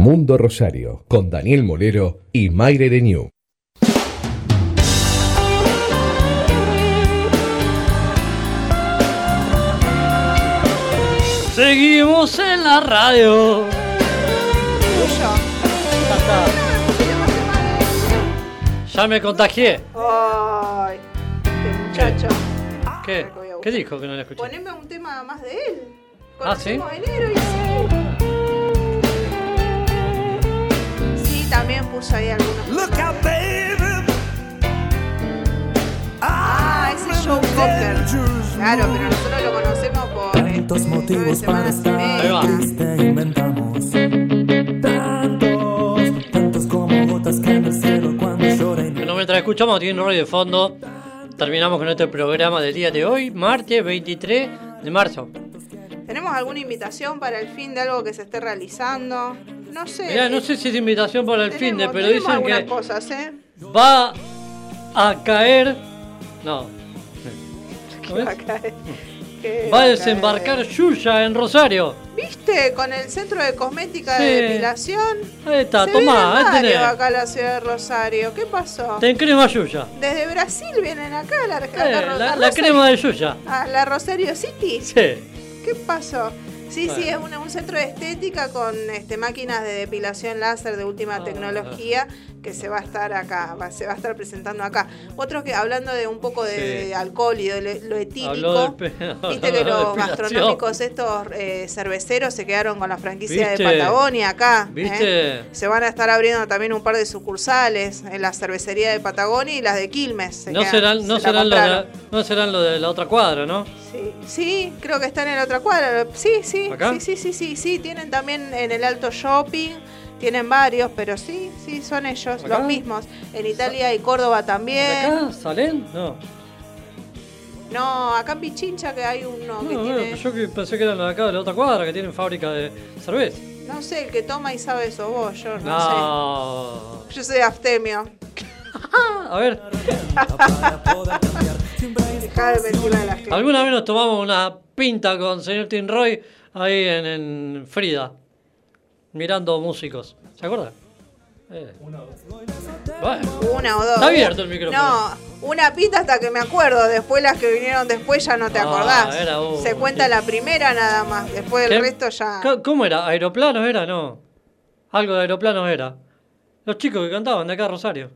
S3: Mundo Rosario, con Daniel Molero y Mayre de New.
S4: Seguimos en la radio. Ya me contagié.
S5: Ay, este muchacho.
S4: ¿Qué? ¿Qué dijo que no le escuché?
S5: Poneme un tema más de él.
S4: Ah, ¿sí?
S5: Enero y también ahí algunos. Ah, ese es Joe Cocker. Claro, pero nosotros lo conocemos por
S11: Tantos motivos para estar
S4: Ahí va.
S11: triste inventamos. Tantos, tantos como gotas que en el cielo cuando llora y
S4: Bueno, mientras escuchamos aquí en radio de fondo, terminamos con este programa del día de hoy, martes 23 de marzo.
S5: ¿Tenemos alguna invitación para el fin de algo que se esté realizando? No sé.
S4: Mirá, no sé si es invitación para el fin de, pero dicen que
S5: cosas, ¿eh?
S4: va a caer. No.
S5: Va a caer. ¿Qué
S4: Va a desembarcar Yuya en Rosario.
S5: ¿Viste? Con el centro de cosmética
S4: Sí.
S5: de depilación.
S4: Ahí está,
S5: Se
S4: tomá, ahí tenés.
S5: acá en la ciudad de Rosario. ¿Qué pasó?
S4: Te crema Yuya.
S5: Desde Brasil vienen acá a la, a
S4: Eh, la,
S5: a
S4: la
S5: Rosario-
S4: crema de Yuya.
S5: a la Rosario City.
S4: Sí.
S5: ¿Qué pasó? Sí, sí, es una- un centro de estética con este, máquinas de depilación láser de última
S4: Ah.
S5: tecnología que se va a estar acá, va- se va a estar presentando acá. Otro que hablando de un poco de,
S4: Sí.
S5: de alcohol y de lo, lo etílico,
S4: del
S5: viste que los gastronómicos estos eh, cerveceros se quedaron con la franquicia
S4: ¿Viste?
S5: de Patagonia acá. ¿eh?
S4: ¿Viste?
S5: Se van a estar abriendo también un par de sucursales en la cervecería de Patagonia y las de Quilmes. se
S4: No
S5: quedan-
S4: serán,
S5: se
S4: no,
S5: la
S4: serán lo de,
S5: compraron.
S4: no serán lo de la otra cuadra, ¿no?
S5: Sí, sí, creo que están en la otra cuadra. Sí, sí,
S4: ¿Acá?
S5: sí, sí, sí, sí, sí. Tienen también en el Alto Shopping, tienen varios, pero sí, sí, son ellos,
S4: ¿Acá?
S5: los mismos. En Italia y Córdoba
S4: ¿De
S5: también.
S4: acá? ¿Salen? No.
S5: No, acá en Pichincha que hay uno que
S4: No,
S5: tiene.
S4: yo que pensé que eran los de acá de la otra cuadra que tienen fábrica de cerveza.
S5: No sé, el que toma y sabe eso vos, yo no,
S4: No.
S5: sé. Yo soy aftemio.
S4: A ver,
S5: de mentirle a la gente.
S4: alguna vez nos tomamos una pinta con señor Tim Roy ahí en, en Frida, mirando músicos. ¿Se acuerdan? Eh. Bueno,
S5: Una o dos.
S4: Está abierto el micrófono.
S5: No, una pita hasta que me acuerdo. Después las que vinieron después ya no te
S4: Ah,
S5: acordás.
S4: era
S5: Se cuenta la primera nada más. Después el
S4: ¿Qué?
S5: resto ya.
S4: ¿Cómo era? ¿Aeroplanos era? No. Algo de aeroplanos era. Los chicos que cantaban de acá de Rosario.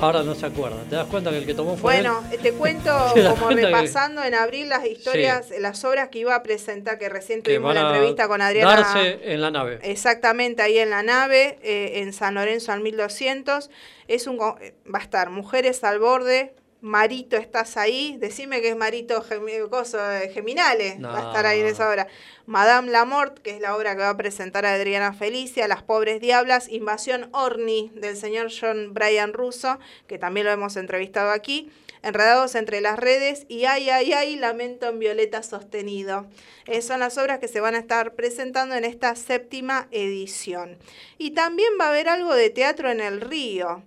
S4: Ahora no se acuerdan. ¿Te das cuenta que el que tomó fue
S5: Bueno,
S4: él?
S5: te cuento
S4: ¿Te das
S5: como
S4: cuenta que-
S5: repasando en abril las historias, las obras que iba a presentar, que recién tuvimos
S4: van
S5: la
S4: a
S5: entrevista con Adriana.
S4: darse en la nave.
S5: Exactamente, ahí en la nave, eh, en San Lorenzo al 1200. Es un, eh, va a estar Mujeres al Borde, Marito, ¿estás ahí? Decime que es Marito coso, eh, Geminale, va a estar ahí en esa obra. Madame Lamort, que es la obra que va a presentar Adriana Felicia, Las Pobres Diablas, Invasión Orni, del señor John Brian Russo, que también lo hemos entrevistado aquí. Enredados entre las redes y ay, ay, ay, lamento en violeta sostenido. Eh, son las obras que se van a estar presentando en esta séptima edición. Y también va a haber algo de teatro en el río.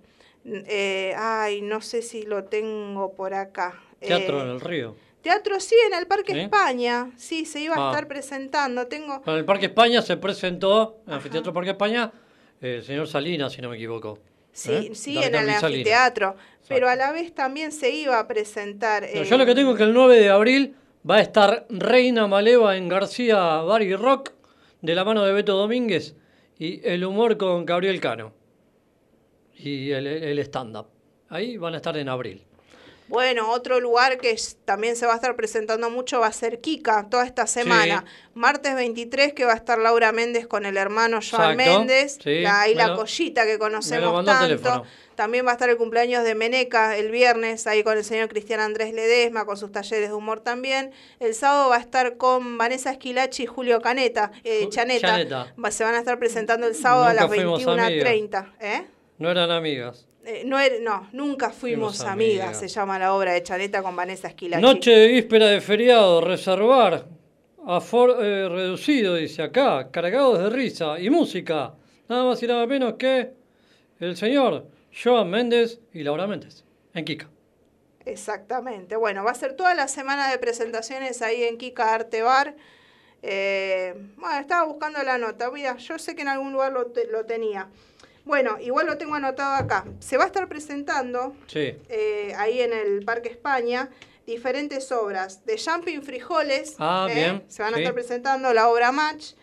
S5: Eh, ay, no sé si lo tengo por acá.
S4: Teatro
S5: Eh,
S4: en el río.
S5: Teatro sí, en el Parque
S4: ¿Sí?
S5: España. Sí, se iba a
S4: Ah.
S5: estar presentando. Tengo.
S4: En el Parque España se presentó, en el Anfiteatro Parque España, eh, el señor Salinas, si no me equivoco.
S5: Sí,
S4: ¿Eh?
S5: sí,
S4: David
S5: en el anfiteatro. Pero a la vez también se iba a presentar. En-
S4: yo lo que tengo es que el 9 de abril va a estar Reina Maleva en García Bar y Rock, de la mano de Beto Domínguez, y el humor con Gabriel Cano. Y el, el stand-up. Ahí van a estar en abril.
S5: Bueno, otro lugar que también se va a estar presentando mucho va a ser Kika toda esta semana. Martes 23 que va a estar Laura Méndez con el hermano Joan
S4: Exacto,
S5: Méndez,
S4: sí,
S5: la, la
S4: lo-
S5: collita que conocemos tanto. También va a estar el cumpleaños de Meneca el viernes, ahí con el señor Cristian Andrés Ledesma, con sus talleres de humor también. El sábado va a estar con Vanessa Esquilachi y Julio Caneta, eh, Chaneta.
S4: Chaneta.
S5: Va- se van a estar presentando el sábado a las
S4: fuimos
S5: 21.30. ¿Eh?
S4: No eran amigas.
S5: Eh, no, er- no, nunca fuimos,
S4: Fuimos
S5: amigas,
S4: amigas.
S5: se llama la obra de Chaneta con Vanessa Esquilachi.
S4: Noche de víspera de feriado, reservar Afor eh, reducido, dice acá, cargados de risa y música. Nada más y nada menos que el señor Joan Méndez y Laura Méndez, en Kika.
S5: Exactamente. Bueno, va a ser toda la semana de presentaciones ahí en Kika Arte Bar. Eh, bueno, estaba buscando la nota. Mira, yo sé que en algún lugar lo, te- lo tenía. Bueno, igual lo tengo anotado acá. Se va a estar presentando
S4: Sí.
S5: eh, ahí en el Parque España diferentes obras de Jumping Frijoles.
S4: Ah,
S5: ¿eh?
S4: bien,
S5: Se van a
S4: sí.
S5: estar presentando la obra Match.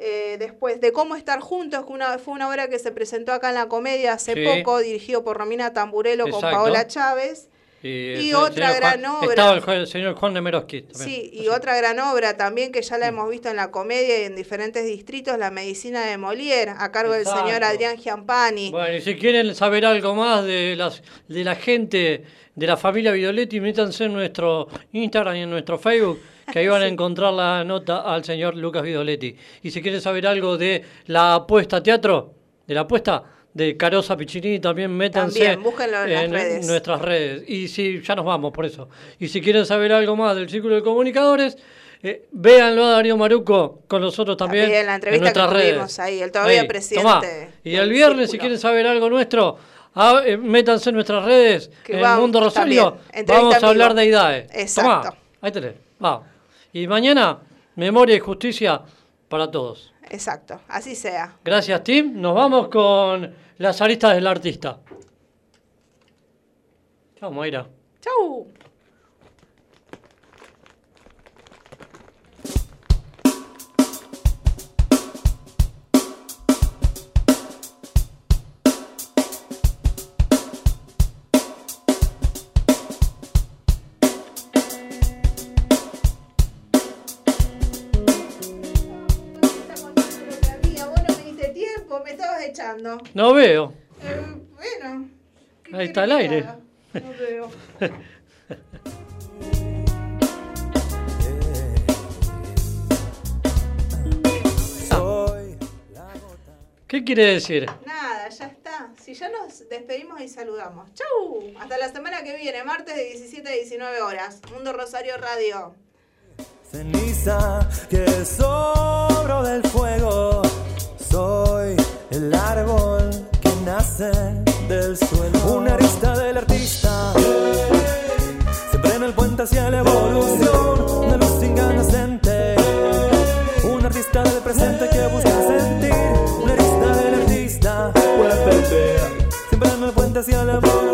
S5: eh, después de Cómo estar juntos, que una, fue una obra que se presentó acá en la comedia hace
S4: Sí.
S5: poco, dirigido por Romina Tamburello con. Paola Chávez.
S4: Y,
S5: otra gran
S4: Juan-
S5: obra.
S4: Estaba el, señor Juan de Meroski. también.
S5: Sí, y otra gran obra también que ya la hemos visto en la comedia y en diferentes distritos, La Medicina de Molière, a cargo del señor Adrián Giampani.
S4: Bueno, y si quieren saber algo más de las de la gente de la familia Videoletti, métanse en nuestro Instagram y en nuestro Facebook, que ahí van a encontrar la nota al señor Lucas Videoletti. Y si quieren saber algo de la apuesta teatro, de la apuesta de Carosa Piccini, también métanse
S5: También, búsquenlo en las redes.
S4: nuestras redes. Y si, ya nos vamos por eso. Y si quieren saber algo más del Círculo de Comunicadores, eh, véanlo a Darío Maruco con nosotros también.
S5: También la entrevista
S4: en
S5: que
S4: nuestras
S5: tuvimos
S4: redes.
S5: ahí, el todavía
S4: Ahí,
S5: presidente
S4: tomá. Y el viernes, si quieren saber algo nuestro, ah, eh, métanse en nuestras redes,
S5: Que
S4: en el
S5: vamos,
S4: Mundo Rosario. Vamos a hablar de IDAE.
S5: Exacto.
S4: Tomá, ahí tenés. Vamos. Y mañana, memoria y justicia para todos.
S5: Exacto, así sea.
S4: Gracias, Tim. Nos vamos con las aristas del artista. Chao, Mayra.
S5: Chau. No
S4: veo.
S5: Eh, bueno,
S4: Ahí está el aire.
S5: no veo.
S4: ¿Qué quiere decir?
S5: Nada, ya está. Si ya nos despedimos y saludamos. ¡Chau! Hasta la semana que viene, martes de 17 a 19 horas. Mundo Rosario Radio.
S11: Ceniza que sobro del fuego. Soy el árbol que nace del suelo. Una arista del artista. Siempre en el puente hacia la evolución. Una luz incandescente. Un artista del presente que busca sentir. Una arista del artista. Siempre en el puente hacia la evolución.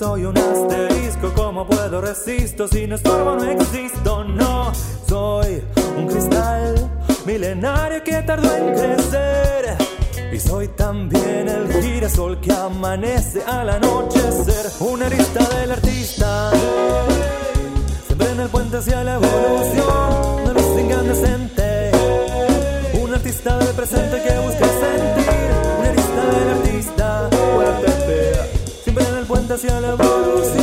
S11: Soy un asterisco, ¿cómo puedo resisto? Si no estorbo, no existo, no. Soy un cristal milenario que tardó en crecer. Y soy también el girasol que amanece al anochecer. Una arista del artista. Siempre en el puente hacia la evolución. Puente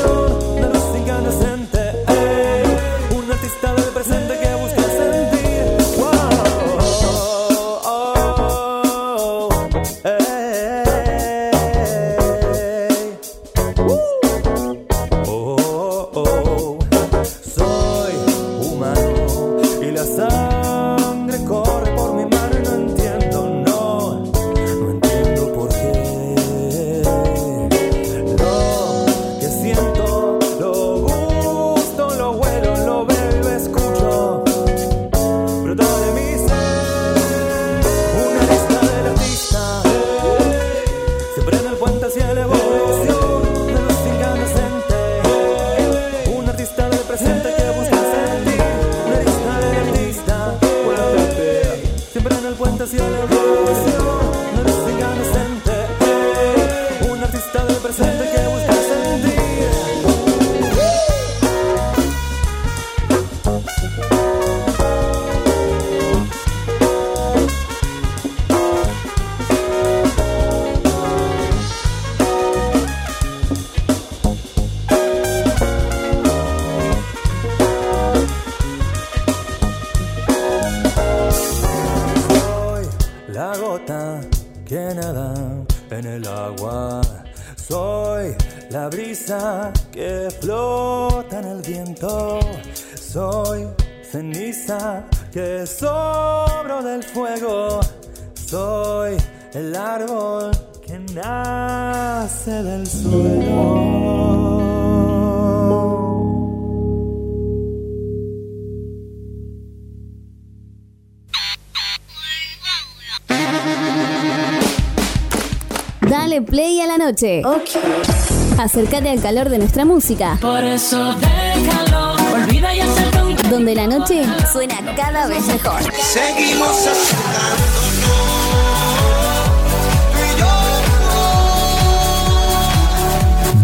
S1: Acércate al calor de nuestra música.
S12: Por eso déjalo, olvida y un
S1: Donde la noche suena cada vez mejor.
S9: Seguimos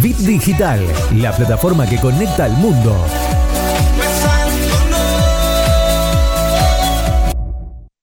S2: Bit Digital, la plataforma que conecta al mundo.